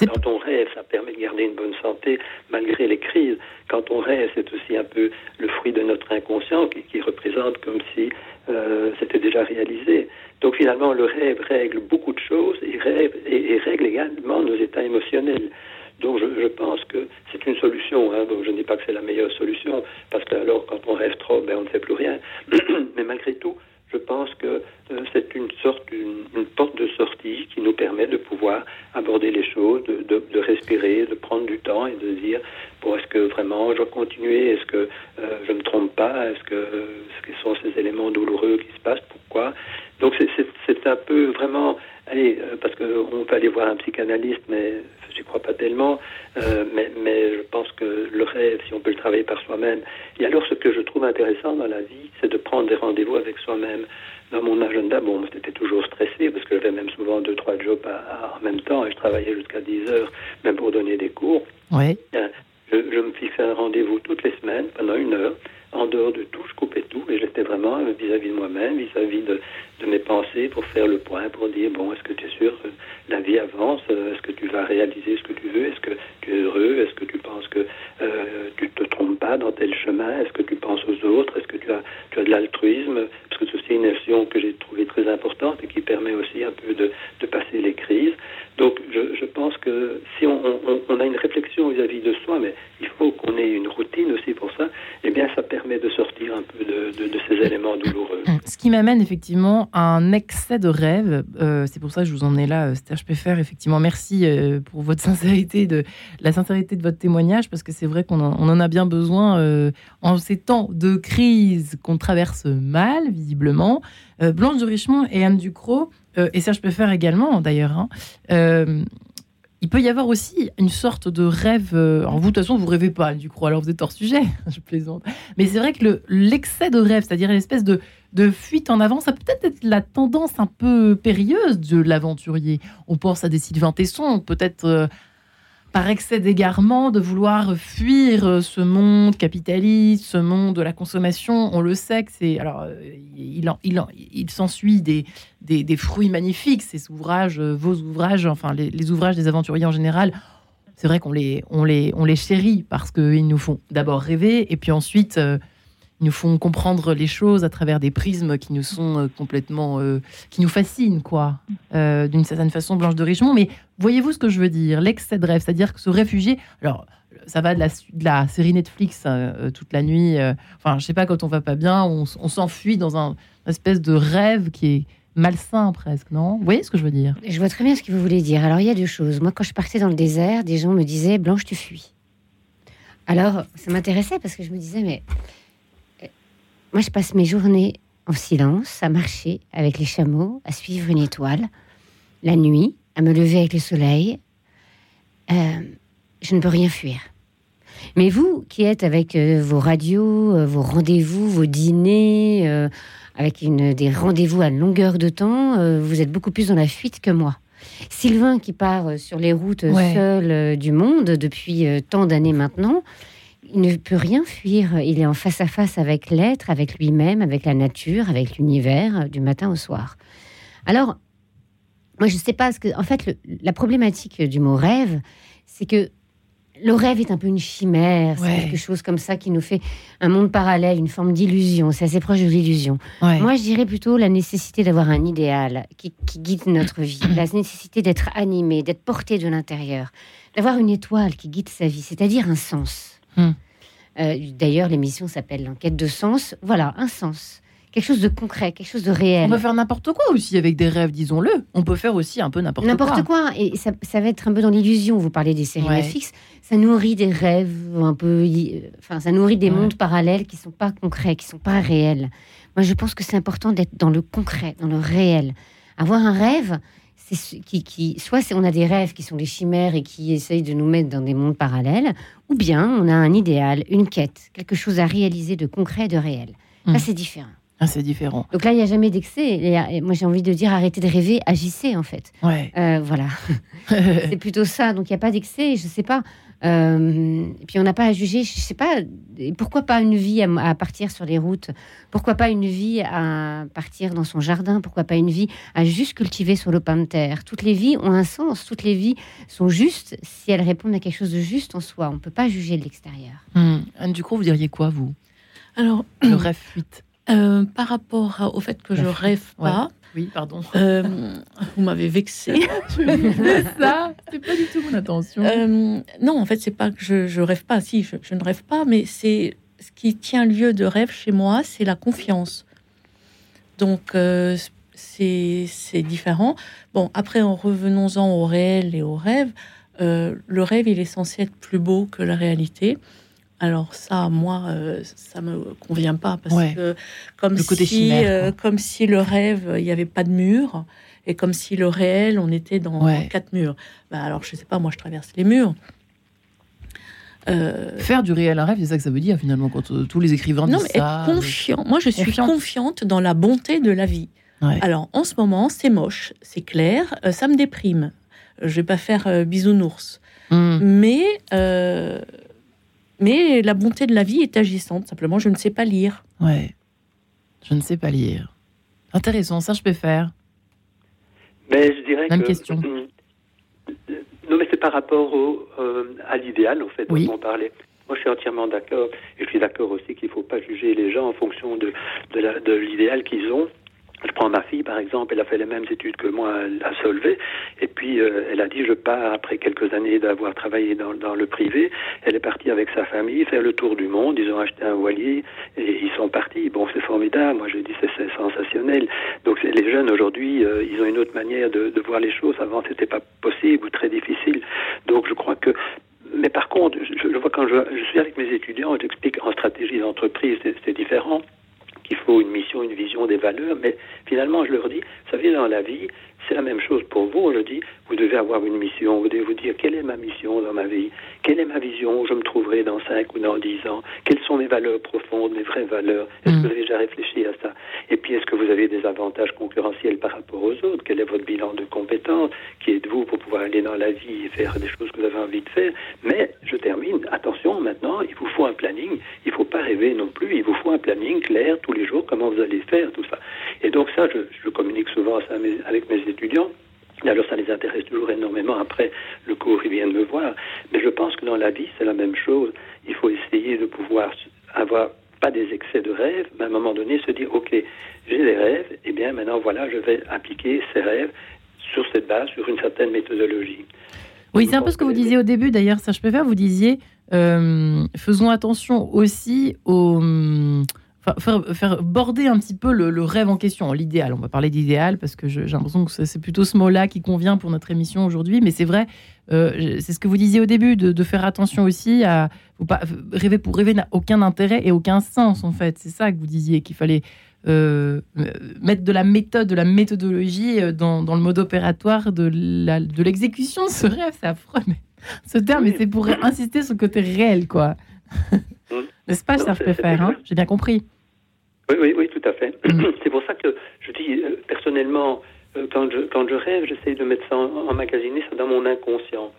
Quand on rêve, ça permet de garder une bonne santé malgré les crises. Quand on rêve, c'est aussi un peu le fruit de notre inconscient qui, représente comme si euh, c'était déjà réalisé. Donc finalement, le rêve règle beaucoup de choses et, règle également nos états émotionnels. Donc je, pense que c'est une solution. Hein. Je ne dis pas que c'est la meilleure solution, parce que alors quand on rêve trop, ben, on ne fait plus rien. Mais malgré tout, je pense que euh, c'est une sorte, une, porte de sortie qui nous permet de pouvoir aborder les choses, de, respirer, de prendre du temps et de dire bon, est-ce que vraiment je dois continuer? Est-ce que euh, je ne me trompe pas? Est-ce que ce sont ces éléments douloureux qui se passent? Pourquoi? Donc c'est un peu vraiment, allez, euh, parce qu'on peut aller voir un psychanalyste, mais je n'y crois pas tellement, mais, mais, je pense que le rêve, si on peut le travailler par soi-même. Et alors, ce que je trouve intéressant dans la vie, c'est de prendre des rendez-vous avec soi-même dans mon agenda, bon, c'était toujours stressé parce que j'avais même souvent deux, trois jobs en même temps et je travaillais jusqu'à 10 heures, même pour donner des cours. Oui. Je, je me fixais un rendez-vous toutes les semaines pendant une heure en dehors de tout, je coupais tout et j'étais vraiment vis-à-vis de moi-même, vis-à-vis de, mes pensées pour faire le point, pour dire bon, est-ce que tu es sûr que la vie avance Est-ce que tu vas réaliser ce que tu veux Est-ce que tu es heureux Est-ce que tu penses que euh, tu te trompes pas dans tel chemin Est-ce que tu penses aux autres Est-ce que tu as, tu as de l'altruisme Parce que c'est une notion que j'ai trouvée très importante et qui permet aussi un peu de, passer les crises. Donc je, pense que si on, a une réflexion vis-à-vis de soi, mais il faut qu'on ait une routine aussi pour ça, eh bien ça permet de sortir un peu de, ces éléments douloureux. Ce qui m'amène effectivement à un excès de rêve. Euh, c'est pour ça que je vous en ai là, euh, Serge Peffer. Effectivement, merci euh, pour votre sincérité, de la sincérité de votre témoignage, parce que c'est vrai qu'on en, a bien besoin en ces temps de crise qu'on traverse mal, visiblement. Blanche de Richemont et Anne Ducrot, et Serge Peffer également d'ailleurs, hein, il peut y avoir aussi une sorte de rêve. Euh, alors vous, de toute façon, vous rêvez pas, du coup, alors vous êtes hors sujet, je plaisante. Mais c'est vrai que l'excès de rêve, c'est-à-dire l'espèce de, de fuite en avant, ça peut peut-être être la tendance un peu périlleuse de l'aventurier. On pense à des Sylvain Tesson, peut-être euh, par excès d'égarement, de vouloir fuir euh, ce monde capitaliste, ce monde de la consommation. On le sait que c'est. Alors, euh, il, il, il s'ensuit des, des, fruits magnifiques, ces ouvrages, euh, vos ouvrages, enfin, les, ouvrages des aventuriers en général. C'est vrai qu'on les, on les, on les chérit parce qu'ils nous font d'abord rêver et puis ensuite nous font comprendre les choses à travers des prismes qui nous sont euh, complètement, euh, qui nous fascinent, quoi, euh, d'une certaine façon, Blanche de Richemont. Mais voyez-vous ce que je veux dire? L'excès de rêve, c'est-à-dire que se réfugier. Alors, ça va de la, série Netflix toute la nuit. enfin, je sais pas, quand on va pas bien, on, s'enfuit dans un espèce de rêve qui est malsain presque, non? Vous voyez ce que je veux dire? Je vois très bien ce que vous voulez dire. Alors, il y a deux choses. Moi, quand je partais dans le désert, des gens me disaient Blanche, tu fuis. Alors, ça m'intéressait parce que je me disais, mais moi, je passe mes journées en silence, à marcher avec les chameaux, à suivre une étoile, la nuit, à me lever avec le soleil. Euh, je ne peux rien fuir. Mais vous, qui êtes avec euh, vos radios, euh, vos rendez-vous, vos dîners, avec une, des rendez-vous à longueur de temps, vous êtes beaucoup plus dans la fuite que moi. Sylvain, qui part sur les routes seul du monde depuis tant d'années maintenant, il ne peut rien fuir. Il est en face à face avec l'être, avec lui-même, avec la nature, avec l'univers, du matin au soir. Alors, moi, je ne sais pas ce que. En fait, la problématique du mot rêve, c'est que le rêve est un peu une chimère, c'est quelque chose comme ça qui nous fait un monde parallèle, une forme d'illusion. C'est assez proche de l'illusion. Moi, je dirais plutôt la nécessité d'avoir un idéal qui, guide notre vie, la nécessité d'être animé, d'être porté de l'intérieur, d'avoir une étoile qui guide sa vie, c'est-à-dire un sens. Hmm. Euh, d'ailleurs, l'émission s'appelle L'enquête de sens. Voilà, un sens. quelque chose de concret, quelque chose de réel. On peut faire n'importe quoi aussi avec des rêves, disons-le. On peut faire aussi un peu n'importe quoi. N'importe quoi. Et ça, va être un peu dans l'illusion. Vous parlez des séries fixes. Ça nourrit des rêves un peu. Enfin, ça nourrit des mondes parallèles qui sont pas concrets, qui sont pas réels. Moi, je pense que c'est important d'être dans le concret, dans le réel. Avoir un rêve, qui, qui, soit on a des rêves qui sont des chimères et qui essayent de nous mettre dans des mondes parallèles, ou bien on a un idéal, une quête, quelque chose à réaliser de concret, de réel. Ça, hmm. c'est différent. Ah, c'est différent. Donc là, il n'y a jamais d'excès. Moi, j'ai envie de dire arrêtez de rêver, agissez en fait. Ouais. Euh, voilà. c'est plutôt ça. Donc il n'y a pas d'excès. Je ne sais pas. Euh, et puis on n'a pas à juger, je sais pas, pourquoi pas une vie à, partir sur les routes? Pourquoi pas une vie à partir dans son jardin? Pourquoi pas une vie à juste cultiver sur le pain de terre? Toutes les vies ont un sens, toutes les vies sont justes. Si elles répondent à quelque chose de juste en soi. On ne peut pas juger de l'extérieur. Hmm. Anne Ducrot, vous diriez quoi, vous? Alors, le rêve fuite. euh, par rapport au fait que je rêve pas, oui, pardon. Euh, vous m'avez vexé. ça, c'est pas du tout mon intention. Euh, non, en fait, c'est pas que je, je rêve pas. Si, je, ne rêve pas, mais c'est ce qui tient lieu de rêve chez moi, c'est la confiance. Donc, euh, c'est différent. Bon, après, en revenons-en au réel et au rêve, le rêve, il est censé être plus beau que la réalité. Alors ça, moi, euh, ça me convient pas parce que comme si, euh, comme si le rêve, il n'y avait pas de mur et comme si le réel, on était dans quatre murs. Bah, alors je sais pas, moi je traverse les murs. Euh, Faire du réel un rêve, c'est ça que ça veut dire finalement quand tous les écrivains non, disent mais Être confiant. Moi, je suis confiante. dans la bonté de la vie. Alors en ce moment, c'est moche, c'est clair, ça me déprime. Je vais pas faire bisounours, hmm. mais mais la bonté de la vie est agissante. Simplement, je ne sais pas lire. Ouais. Je ne sais pas lire. Intéressant, ça je peux faire. Mais je dirais Même question. Non, mais c'est par rapport au, euh, à l'idéal, en fait, dont on parlait. Moi, je suis entièrement d'accord. Et je suis d'accord aussi qu'il ne faut pas juger les gens en fonction de, de l'idéal qu'ils ont. Je prends ma fille, par exemple, elle a fait les mêmes études que moi à Solvay, et puis euh, elle a dit, je pars après quelques années d'avoir travaillé dans, dans, le privé, elle est partie avec sa famille faire le tour du monde, ils ont acheté un voilier, et ils sont partis. Bon, c'est formidable, moi je dis, c'est sensationnel. Donc les jeunes aujourd'hui, euh, ils ont une autre manière de, de voir les choses. Avant, c'était pas possible ou très difficile. Donc je crois que mais par contre, je, je vois quand je, je, suis avec mes étudiants, j'explique en stratégie d'entreprise, c'est différent qu'il faut une mission, une vision, des valeurs, mais finalement, je leur dis, vous savez, dans la vie, c'est la même chose pour vous. Je dis, vous devez avoir une mission. Vous devez vous dire, quelle est ma mission dans ma vie? Quelle est ma vision où je me trouverai dans 5 ou dans 10 ans? Quelles sont mes valeurs profondes, mes vraies valeurs? Est-ce que vous avez déjà réfléchi à ça? Et puis, est-ce que vous avez des avantages concurrentiels par rapport aux autres? Quel est votre bilan de compétences? Qui êtes-vous pour pouvoir aller dans la vie et faire des choses que vous avez envie de faire? Mais, je termine, attention, maintenant, il vous faut un planning. Il ne faut pas rêver non plus. Il vous faut un planning clair tous les jours, comment vous allez faire, tout ça. Et donc ça, je, je communique souvent ça avec mes étudiants. Alors ça les intéresse toujours énormément. Après, le cours, ils viennent me voir. Mais je pense que dans la vie, c'est la même chose. Il faut essayer de pouvoir avoir pas des excès de rêves, mais à un moment donné se dire, OK, j'ai des rêves, et eh bien maintenant, voilà, je vais appliquer ces rêves sur cette base, sur une certaine méthodologie. Oui, c'est un peu ce que vous disiez au début, d'ailleurs, ça je peux faire. Vous disiez, euh, faisons attention aussi aux faire, faire, border un petit peu le, rêve en question, l'idéal. On va parler d'idéal parce que j'ai l'impression que c'est plutôt ce mot-là qui convient pour notre émission aujourd'hui. Mais c'est vrai, euh, c'est ce que vous disiez au début, de, faire attention aussi à pas, rêver pour rêver n'a aucun intérêt et aucun sens en fait. C'est ça que vous disiez qu'il fallait euh, mettre de la méthode, de la méthodologie euh, dans, le mode opératoire de l'exécution de, ce rêve. C'est affreux, mais ce terme, mais c'est pour insister sur le côté réel, quoi. N'est-ce pas, peut faire, hein? J'ai bien compris. Oui, oui, oui, tout à fait. c'est pour ça que je dis, euh, personnellement, euh, quand, je, quand je rêve, j'essaie de mettre ça en, emmagasiner ça dans mon inconscient.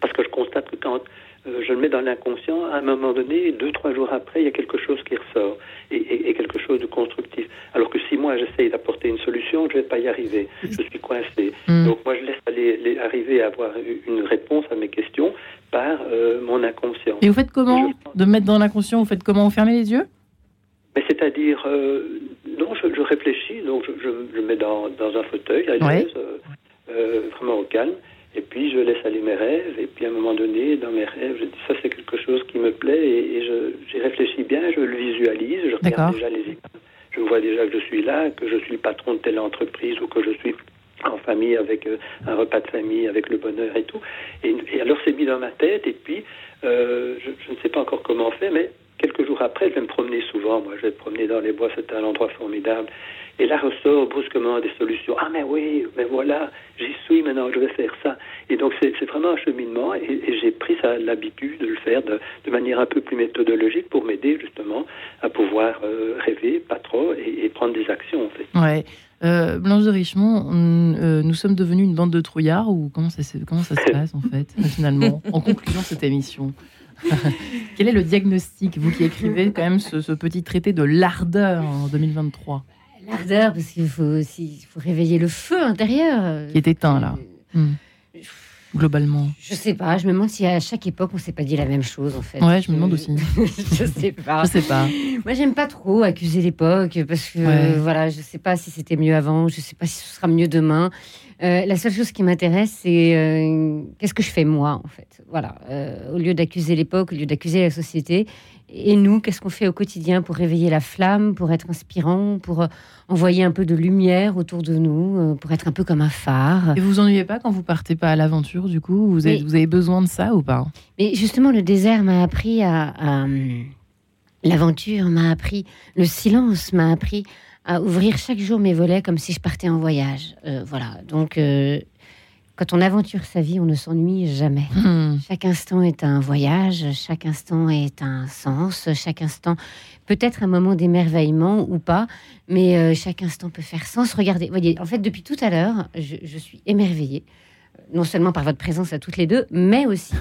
Parce que je constate que quand euh, je le mets dans l'inconscient, à un moment donné, deux, trois jours après, il y a quelque chose qui ressort et, quelque chose de constructif. Alors que si moi j'essaye d'apporter une solution, je ne vais pas y arriver. Je suis coincé. Mm. Donc moi je laisse aller, arriver à avoir une réponse à mes questions par mon inconscient. Et vous faites comment De mettre dans l'inconscient, vous faites comment? Vous fermez les yeux? Mais c'est-à-dire, euh, non, je, réfléchis, donc je, je, mets dans, dans, un fauteuil, à l'aise, euh, euh, vraiment au calme, et puis je laisse aller mes rêves, et puis à un moment donné, dans mes rêves, je dis ça c'est quelque chose qui me plaît, et, et j'y réfléchis bien, je le visualise, je regarde déjà les images, je vois déjà que je suis là, que je suis le patron de telle entreprise ou que je suis en famille avec euh, un repas de famille, avec le bonheur et tout. Et, alors c'est mis dans ma tête et puis euh, je, je, ne sais pas encore comment on fait, mais quelques jours après, je vais me promener souvent. Moi, je vais me promener dans les bois, c'est un endroit formidable. Et là ressort brusquement des solutions. Ah, mais oui, mais voilà, j'y suis maintenant, je vais faire ça. Et donc, c'est vraiment un cheminement et, j'ai pris l'habitude de le faire de, de, manière un peu plus méthodologique pour m'aider justement à pouvoir euh, rêver, pas trop, et, prendre des actions, en fait. Ouais. Euh, Blanche de Richemont, euh, nous sommes devenus une bande de trouillards ou comment ça, comment ça se passe en fait, finalement, en conclusion de cette émission? Quel est le diagnostic, vous qui écrivez quand même ce, petit traité de l'ardeur en 2023 L'ardeur, parce qu'il faut aussi faut réveiller le feu intérieur. Qui est éteint là. Euh, hmm. Globalement. Je sais pas, je me demande si à chaque époque on s'est pas dit la même chose en fait. Ouais, je me demande aussi. je sais pas. Je sais pas. Moi j'aime pas trop accuser l'époque parce que voilà, je sais pas si c'était mieux avant, je sais pas si ce sera mieux demain. Euh, la seule chose qui m'intéresse, c'est euh, qu'est-ce que je fais moi, en fait? Voilà. Euh, au lieu d'accuser l'époque, au lieu d'accuser la société, et nous, qu'est-ce qu'on fait au quotidien pour réveiller la flamme, pour être inspirant, pour envoyer un peu de lumière autour de nous, pour être un peu comme un phare? Et vous vous ennuyez pas quand vous partez pas à l'aventure, du coup? Vous avez, vous avez besoin de ça ou pas? Mais justement, le désert m'a appris à L'aventure m'a appris, le silence m'a appris à ouvrir chaque jour mes volets comme si je partais en voyage. Euh, voilà. Donc, euh, quand on aventure sa vie, on ne s'ennuie jamais. Hmm. Chaque instant est un voyage, chaque instant est un sens, chaque instant peut être un moment d'émerveillement ou pas, mais euh, chaque instant peut faire sens. Regardez, voyez, en fait, depuis tout à l'heure, je, suis émerveillée, non seulement par votre présence à toutes les deux, mais aussi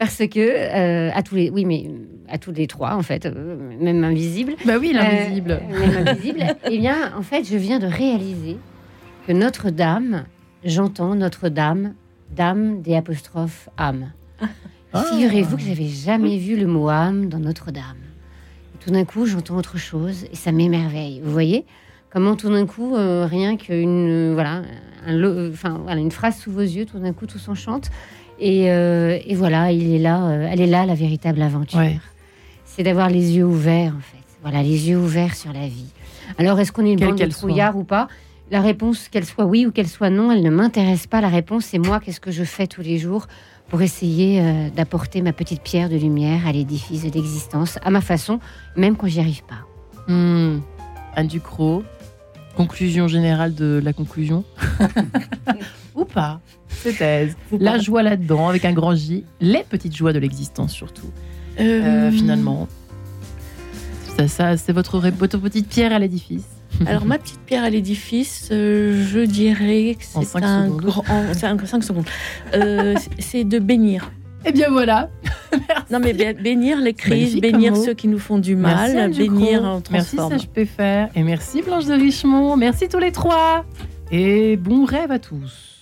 parce que euh, à tous les, oui, mais à tous les trois en fait, euh, même invisible. Bah oui, l'invisible. Euh, même invisible. eh bien, en fait, je viens de réaliser que Notre-Dame, j'entends Notre-Dame, Dame des apostrophes âme. Ah. Figurez-vous que j'avais jamais vu le mot âme dans Notre-Dame. Tout d'un coup, j'entends autre chose et ça m'émerveille. Vous voyez? Comment tout d'un coup, rien qu'une voilà, enfin voilà, une phrase sous vos yeux, tout d'un coup, tout s'enchante. Euh, et, voilà, il est là, euh, elle est là, la véritable aventure. C'est d'avoir les yeux ouverts, en fait. Voilà, les yeux ouverts sur la vie. Alors, est-ce qu'on est une bande de trouillards ou pas? La réponse, qu'elle soit oui ou qu'elle soit non, elle ne m'intéresse pas. La réponse, c'est moi, qu'est-ce que je fais tous les jours pour essayer euh, d'apporter ma petite pierre de lumière à l'édifice de l'existence, à ma façon, même quand j'y arrive pas. Hmm. Anne Ducrot, conclusion générale de la conclusion Ou pas C'est thèse. La joie là-dedans, avec un grand J. Les petites joies de l'existence, surtout. Euh, euh, finalement. Ça, ça c'est votre, votre petite pierre à l'édifice. Alors, ma petite pierre à l'édifice, euh, je dirais que c'est un grand. 5 secondes. c'est de bénir. Eh bien voilà. non mais bénir les crises, bénir ceux qui nous font du mal, bénir en transforme. Merci je faire et merci Blanche de Richemont, merci tous les trois et bon rêve à tous.